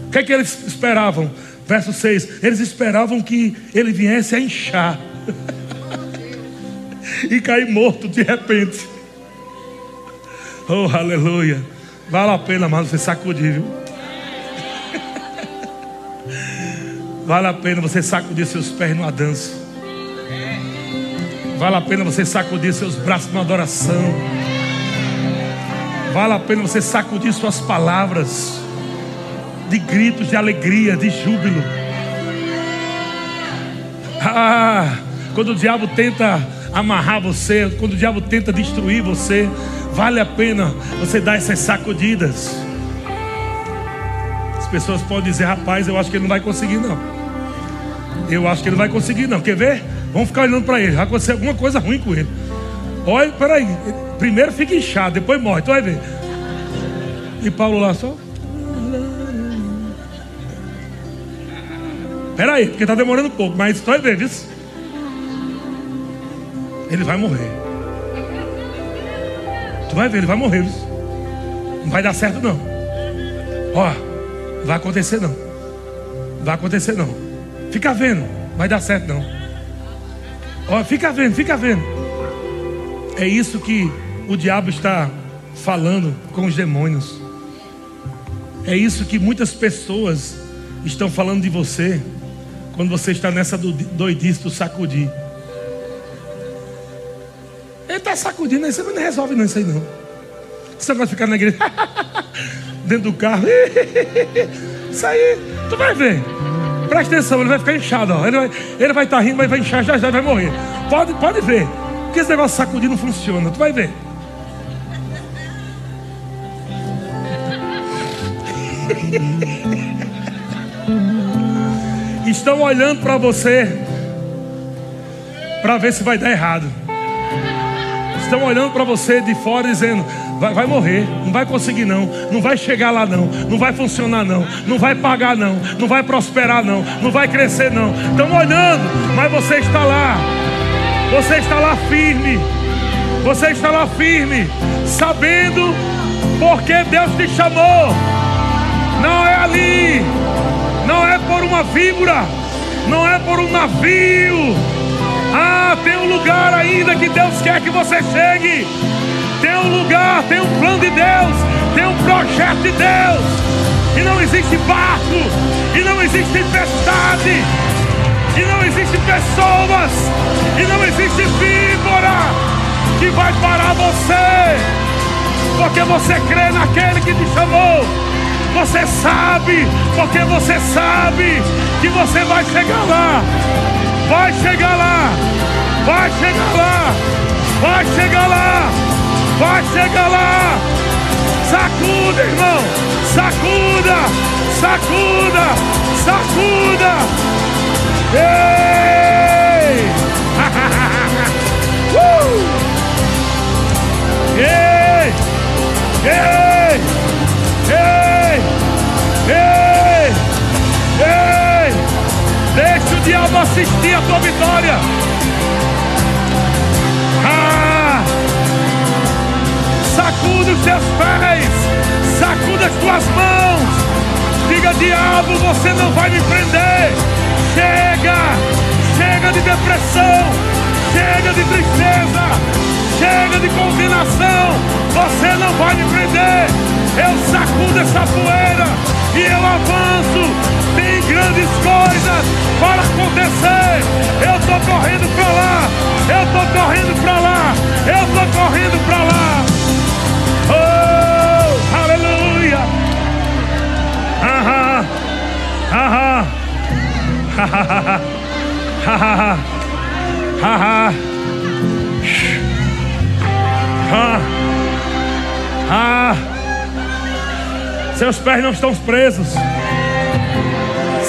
O que é que eles esperavam? Verso 6: Eles esperavam que ele viesse a inchar e cair morto de repente. Oh, aleluia. Vale a pena, mas você sacudir, viu? Vale a pena você sacudir seus pés numa dança. Vale a pena você sacudir seus braços numa adoração. Vale a pena você sacudir suas palavras de gritos de alegria, de júbilo. Ah, quando o diabo tenta amarrar você, quando o diabo tenta destruir você, vale a pena você dar essas sacudidas. As pessoas podem dizer, rapaz, eu acho que ele não vai conseguir, não. Eu acho que ele não vai conseguir, não. Quer ver? Vamos ficar olhando para ele. Vai acontecer alguma coisa ruim com ele. Olha, peraí. Primeiro fica inchado, depois morre. Tu vai ver. E Paulo lá só. Peraí, porque está demorando um pouco, mas tu vai ver, viu? Ele vai morrer. Tu vai ver, ele vai morrer, viu? Não vai dar certo, não. Ó, vai acontecer, não. Vai acontecer, não. Fica vendo, vai dar certo não. Ó, fica vendo, fica vendo. É isso que o diabo está falando com os demônios. É isso que muitas pessoas estão falando de você quando você está nessa doidice do sacudir. Ele está sacudindo, você não resolve não isso aí não. Você vai ficar na igreja dentro do carro. Isso aí, tu vai ver. Presta atenção, ele vai ficar inchado. Ó. Ele vai estar ele vai tá rindo, mas vai inchar já já vai morrer. Pode, pode ver. Porque esse negócio sacudir não funciona. Tu vai ver. Estão olhando para você para ver se vai dar errado. Estão olhando para você de fora dizendo: vai, vai morrer, não vai conseguir não, não vai chegar lá não, não vai funcionar não, não vai pagar não, não vai prosperar não, não vai crescer não. Estão olhando, mas você está lá, você está lá firme, você está lá firme, sabendo porque Deus te chamou. Não é ali, não é por uma víbora, não é por um navio. Ah, tem um lugar ainda que Deus quer que você chegue. Tem um lugar, tem um plano de Deus, tem um projeto de Deus. E não existe barco, e não existe tempestade, e não existe pessoas, e não existe víbora que vai parar você, porque você crê naquele que te chamou. Você sabe, porque você sabe que você vai chegar lá. Vai chegar lá. Vai chegar lá. Vai chegar lá. Vai chegar lá. Sacuda, irmão. Sacuda. Sacuda. Sacuda. Ei! uh! Ei! Ei! Ei! Ei! Ei! Deixa o diabo assistir a tua vitória. Sacuda os seus pés, sacuda as tuas mãos. Diga, diabo, você não vai me prender. Chega, chega de depressão, chega de tristeza, chega de condenação. Você não vai me prender. Eu sacudo essa poeira e eu avanço. Tem grandes coisas para acontecer. Eu estou correndo para lá. Eu estou correndo para lá. Eu estou correndo para lá. Ha ha. Ha ha ha. Ha ha. Ha ha. Seus pés não estão presos.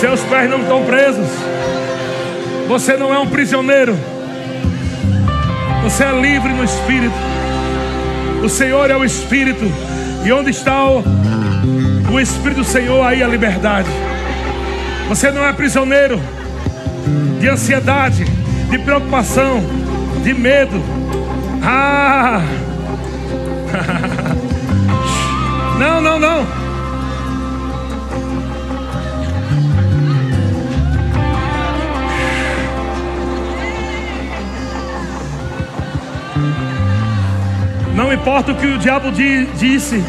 Seus pés não estão presos. Você não é um prisioneiro. Você é livre no espírito. O Senhor é o espírito. E onde está o, o espírito do Senhor, aí a liberdade. Você não é prisioneiro de ansiedade, de preocupação, de medo. Ah! Não, não, não. Não importa o que o diabo di disse.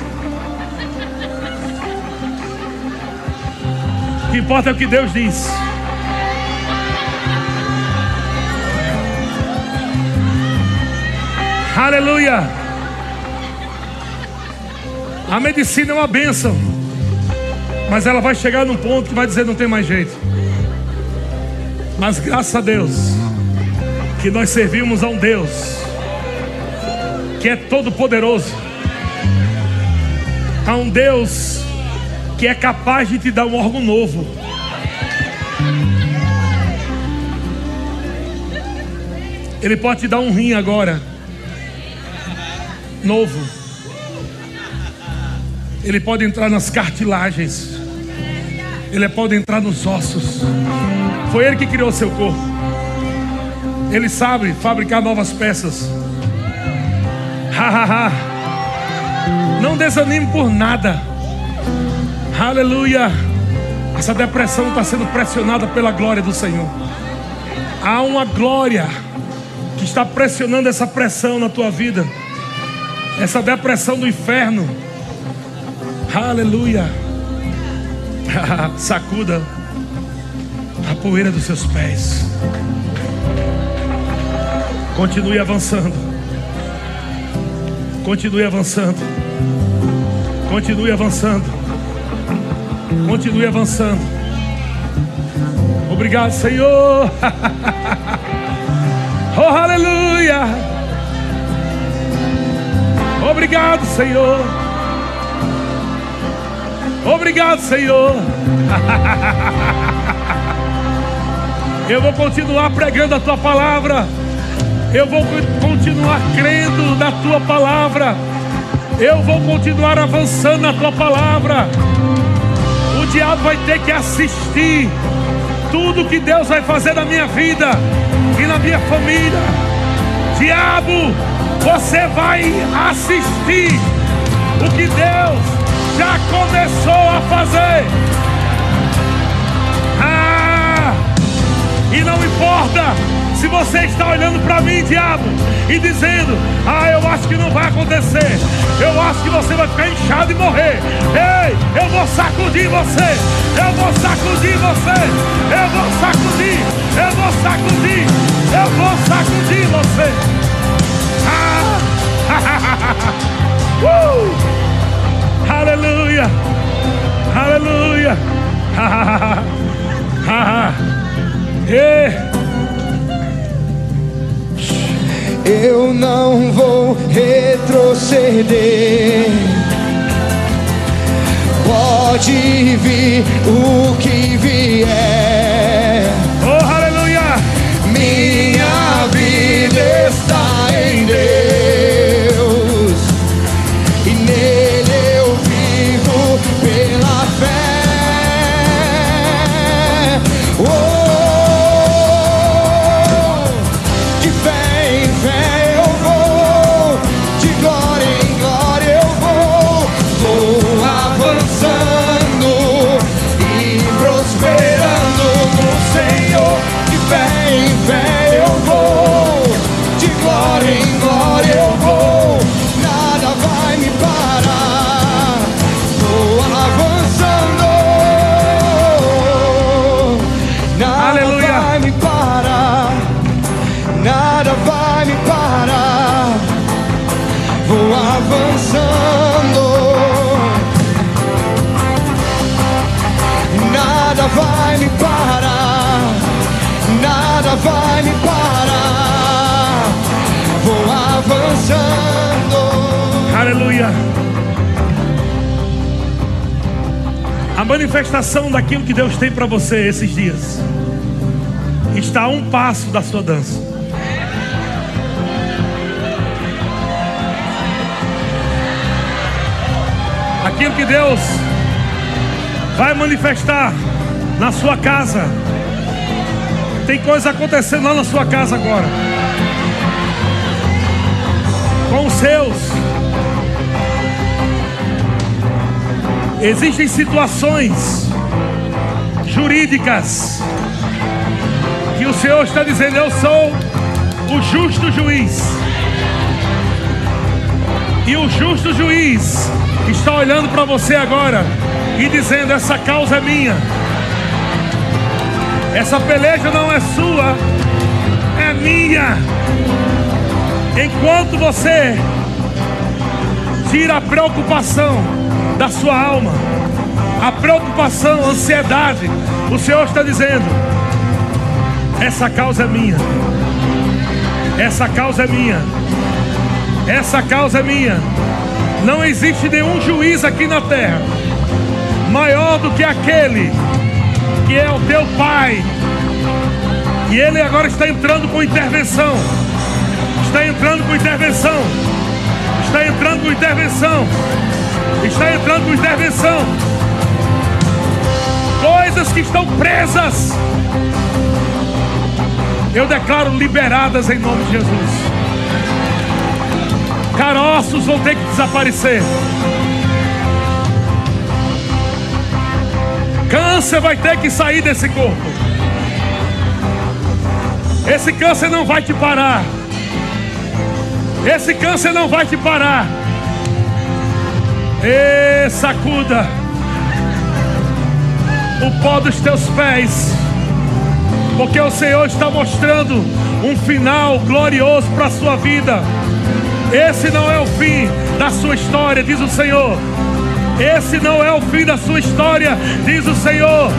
Importa é o que Deus diz. Aleluia. A medicina é uma bênção. Mas ela vai chegar num ponto que vai dizer não tem mais jeito. Mas graças a Deus que nós servimos a um Deus que é todo poderoso. A um Deus que é capaz de te dar um órgão novo. Ele pode te dar um rim agora. Novo. Ele pode entrar nas cartilagens. Ele pode entrar nos ossos. Foi ele que criou seu corpo. Ele sabe fabricar novas peças. Ha, ha, ha. Não desanime por nada. Aleluia. Essa depressão está sendo pressionada pela glória do Senhor. Há uma glória que está pressionando essa pressão na tua vida. Essa depressão do inferno. Aleluia. Sacuda a poeira dos seus pés. Continue avançando. Continue avançando. Continue avançando. Continue avançando. Obrigado, Senhor. oh, aleluia. Obrigado, Senhor. Obrigado, Senhor. Eu vou continuar pregando a tua palavra. Eu vou continuar crendo na tua palavra. Eu vou continuar avançando na tua palavra. Diabo vai ter que assistir tudo que Deus vai fazer na minha vida e na minha família. Diabo, você vai assistir o que Deus já começou a fazer. Ah! E não importa se você está olhando para mim, diabo, e dizendo: Ah, eu acho que não vai acontecer, eu acho que você vai ficar inchado sacudir você, eu vou sacudir você, eu vou sacudir, eu vou sacudir, eu vou sacudir você. Ah! uh! Aleluia, aleluia. Ei. eu não vou retroceder. Pode vir o que vier. Manifestação daquilo que Deus tem para você esses dias está a um passo da sua dança. Aquilo que Deus vai manifestar na sua casa. Tem coisa acontecendo lá na sua casa agora. Com os seus. Existem situações jurídicas que o Senhor está dizendo: Eu sou o justo juiz. E o justo juiz está olhando para você agora e dizendo: Essa causa é minha. Essa peleja não é sua, é minha. Enquanto você tira a preocupação da sua alma, a preocupação, a ansiedade, o Senhor está dizendo: essa causa é minha. Essa causa é minha. Essa causa é minha. Não existe nenhum juiz aqui na terra maior do que aquele que é o teu pai. E ele agora está entrando com intervenção. Está entrando com intervenção. Está entrando com intervenção. Está entrando com intervenção. Coisas que estão presas eu declaro liberadas em nome de Jesus. Caroços vão ter que desaparecer. Câncer vai ter que sair desse corpo. Esse câncer não vai te parar. Esse câncer não vai te parar. E sacuda o pó dos teus pés porque o Senhor está mostrando um final glorioso para a sua vida. Esse não é o fim da sua história, diz o Senhor. Esse não é o fim da sua história, diz o Senhor.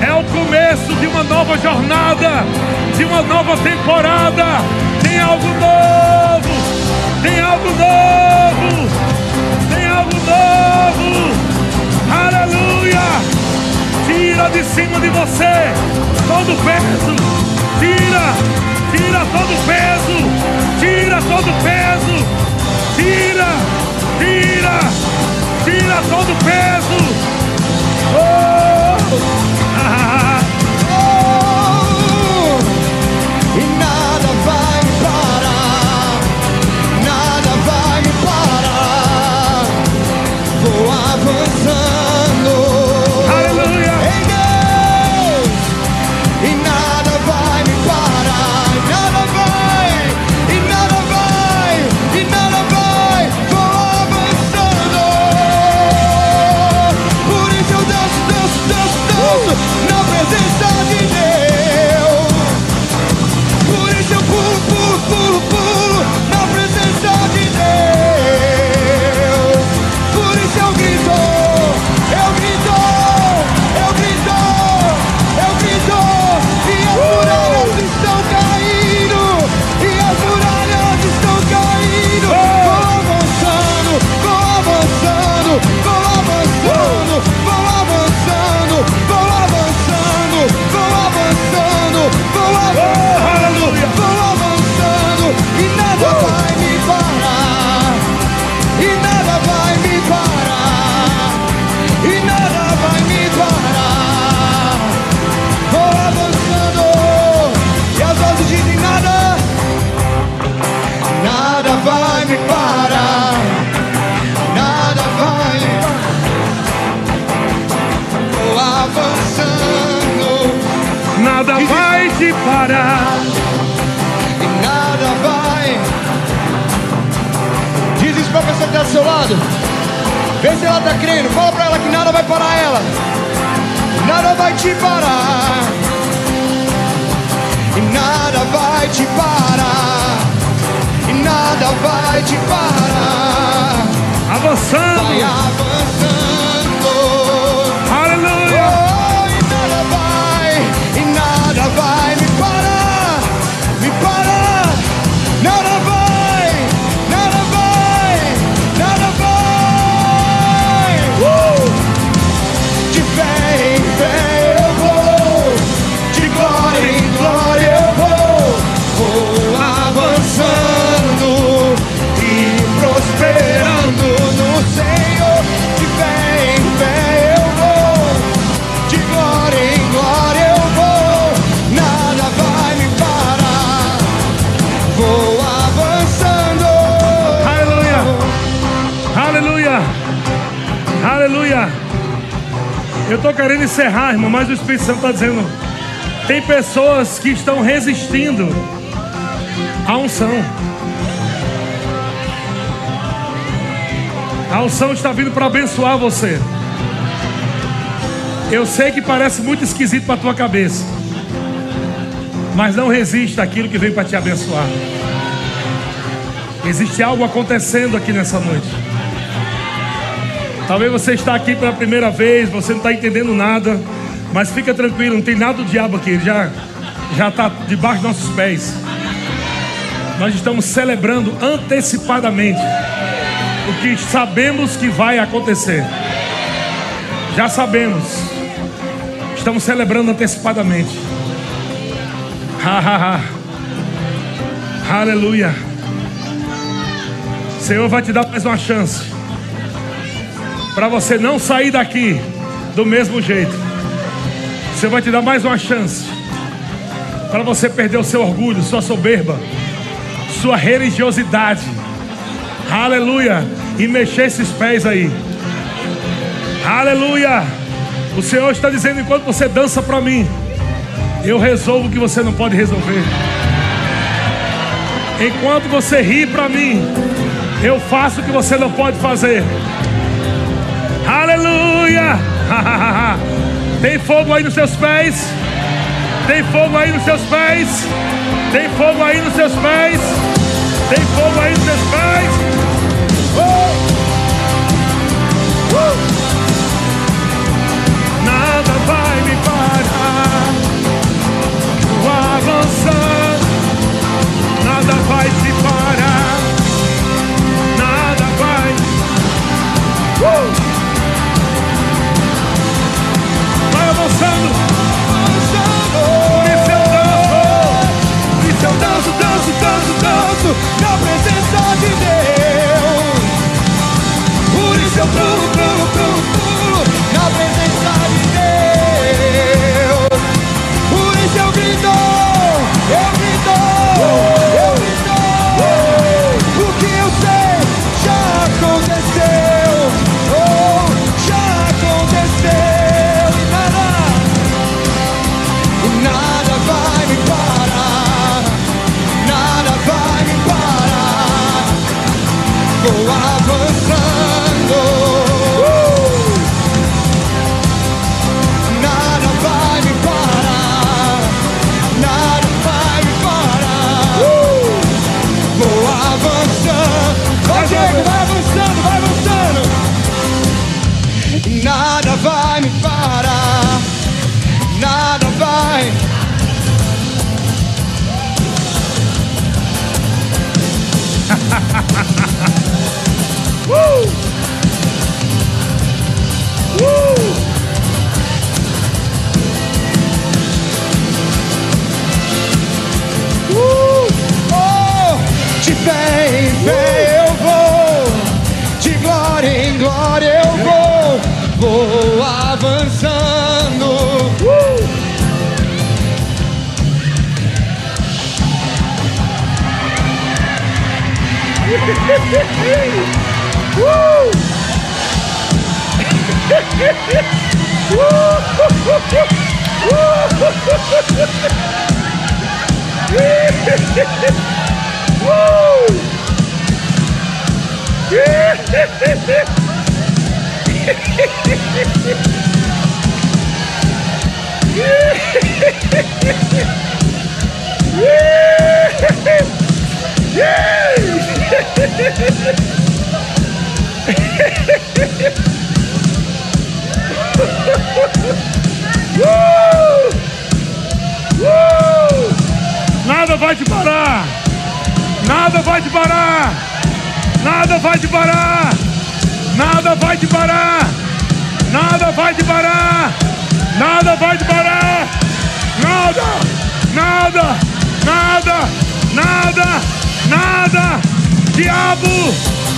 É o começo de uma nova jornada, de uma nova temporada. Tem algo novo, tem algo novo, algo novo. Aleluia! Tira de cima de você todo peso. Tira, tira todo peso. Tira todo peso. Tira, tira, tira todo peso. Oh! parar. E nada vai. Diz isso pra pessoa que tá do seu lado. Vê se ela tá crendo. Fala pra ela que nada vai parar ela. Nada vai te parar. E nada vai te parar. E nada vai te parar. Avançando. Vai avançando. Estou querendo encerrar, irmão, mas o Espírito Santo está dizendo: tem pessoas que estão resistindo à unção. A unção está vindo para abençoar você. Eu sei que parece muito esquisito para tua cabeça. Mas não resista àquilo que vem para te abençoar. Existe algo acontecendo aqui nessa noite. Talvez você está aqui pela primeira vez, você não está entendendo nada, mas fica tranquilo, não tem nada do diabo aqui, ele já já está debaixo dos nossos pés. Nós estamos celebrando antecipadamente o que sabemos que vai acontecer. Já sabemos. Estamos celebrando antecipadamente. Ha, ha, ha. Aleluia. O Senhor vai te dar mais uma chance. Para você não sair daqui do mesmo jeito. Senhor vai te dar mais uma chance. Para você perder o seu orgulho, sua soberba, sua religiosidade Aleluia. E mexer esses pés aí. Aleluia. O Senhor está dizendo enquanto você dança para mim, eu resolvo o que você não pode resolver. Enquanto você ri para mim, eu faço o que você não pode fazer. Aleluia! Tem fogo aí nos seus pés? Tem fogo aí nos seus pés? Tem fogo aí nos seus pés? Tem fogo aí nos seus pés? Nada vai me parar. Vou avançar. Nada vai te parar. Nada vai. Uh! Vai avançando. Por isso eu danço. Por isso eu danço, danço, danço, danço. Na presença de Deus. Por isso eu pulo, pulo, pulo. Uh! Nada vai te parar. Nada vai te parar. Nada vai te parar. Nada vai te parar. Nada vai te parar. Nada vai te parar. Nada. Nada. Nada. Nada. Nada. Diabo,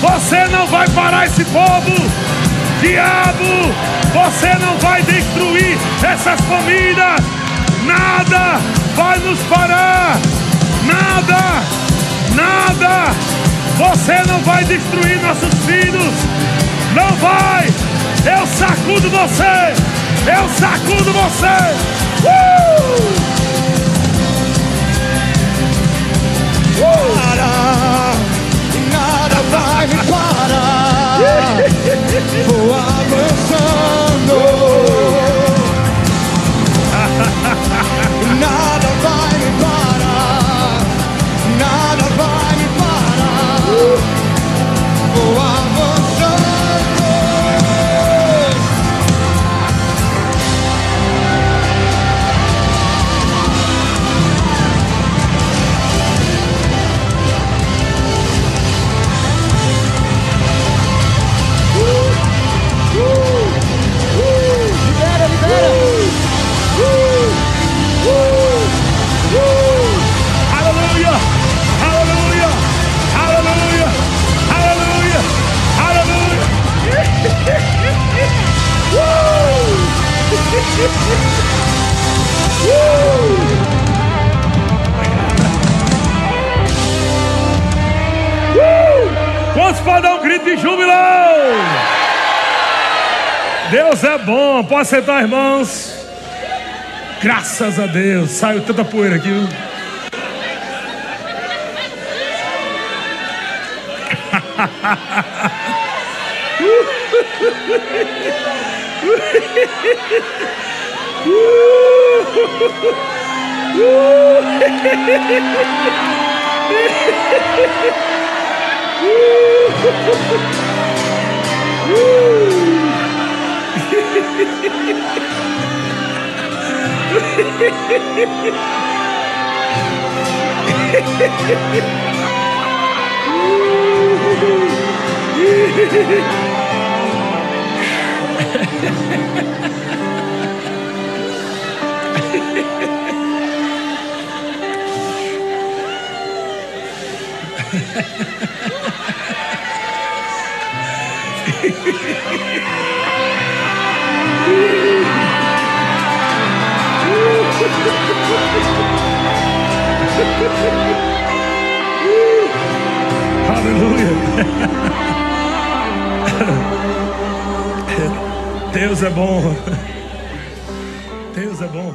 você não vai parar esse povo. Diabo, você não vai destruir essas famílias. Nada vai nos parar. Nada, nada. Você não vai destruir nossos filhos. Não vai. Eu sacudo você. Eu sacudo você. Uh! Parar, nada vai me parar. Vou avançando. Sentar, irmãos. Graças a Deus, saiu tanta poeira aqui. viu? Ha ha ha. Aleluia. Deus é bom. Deus é bom.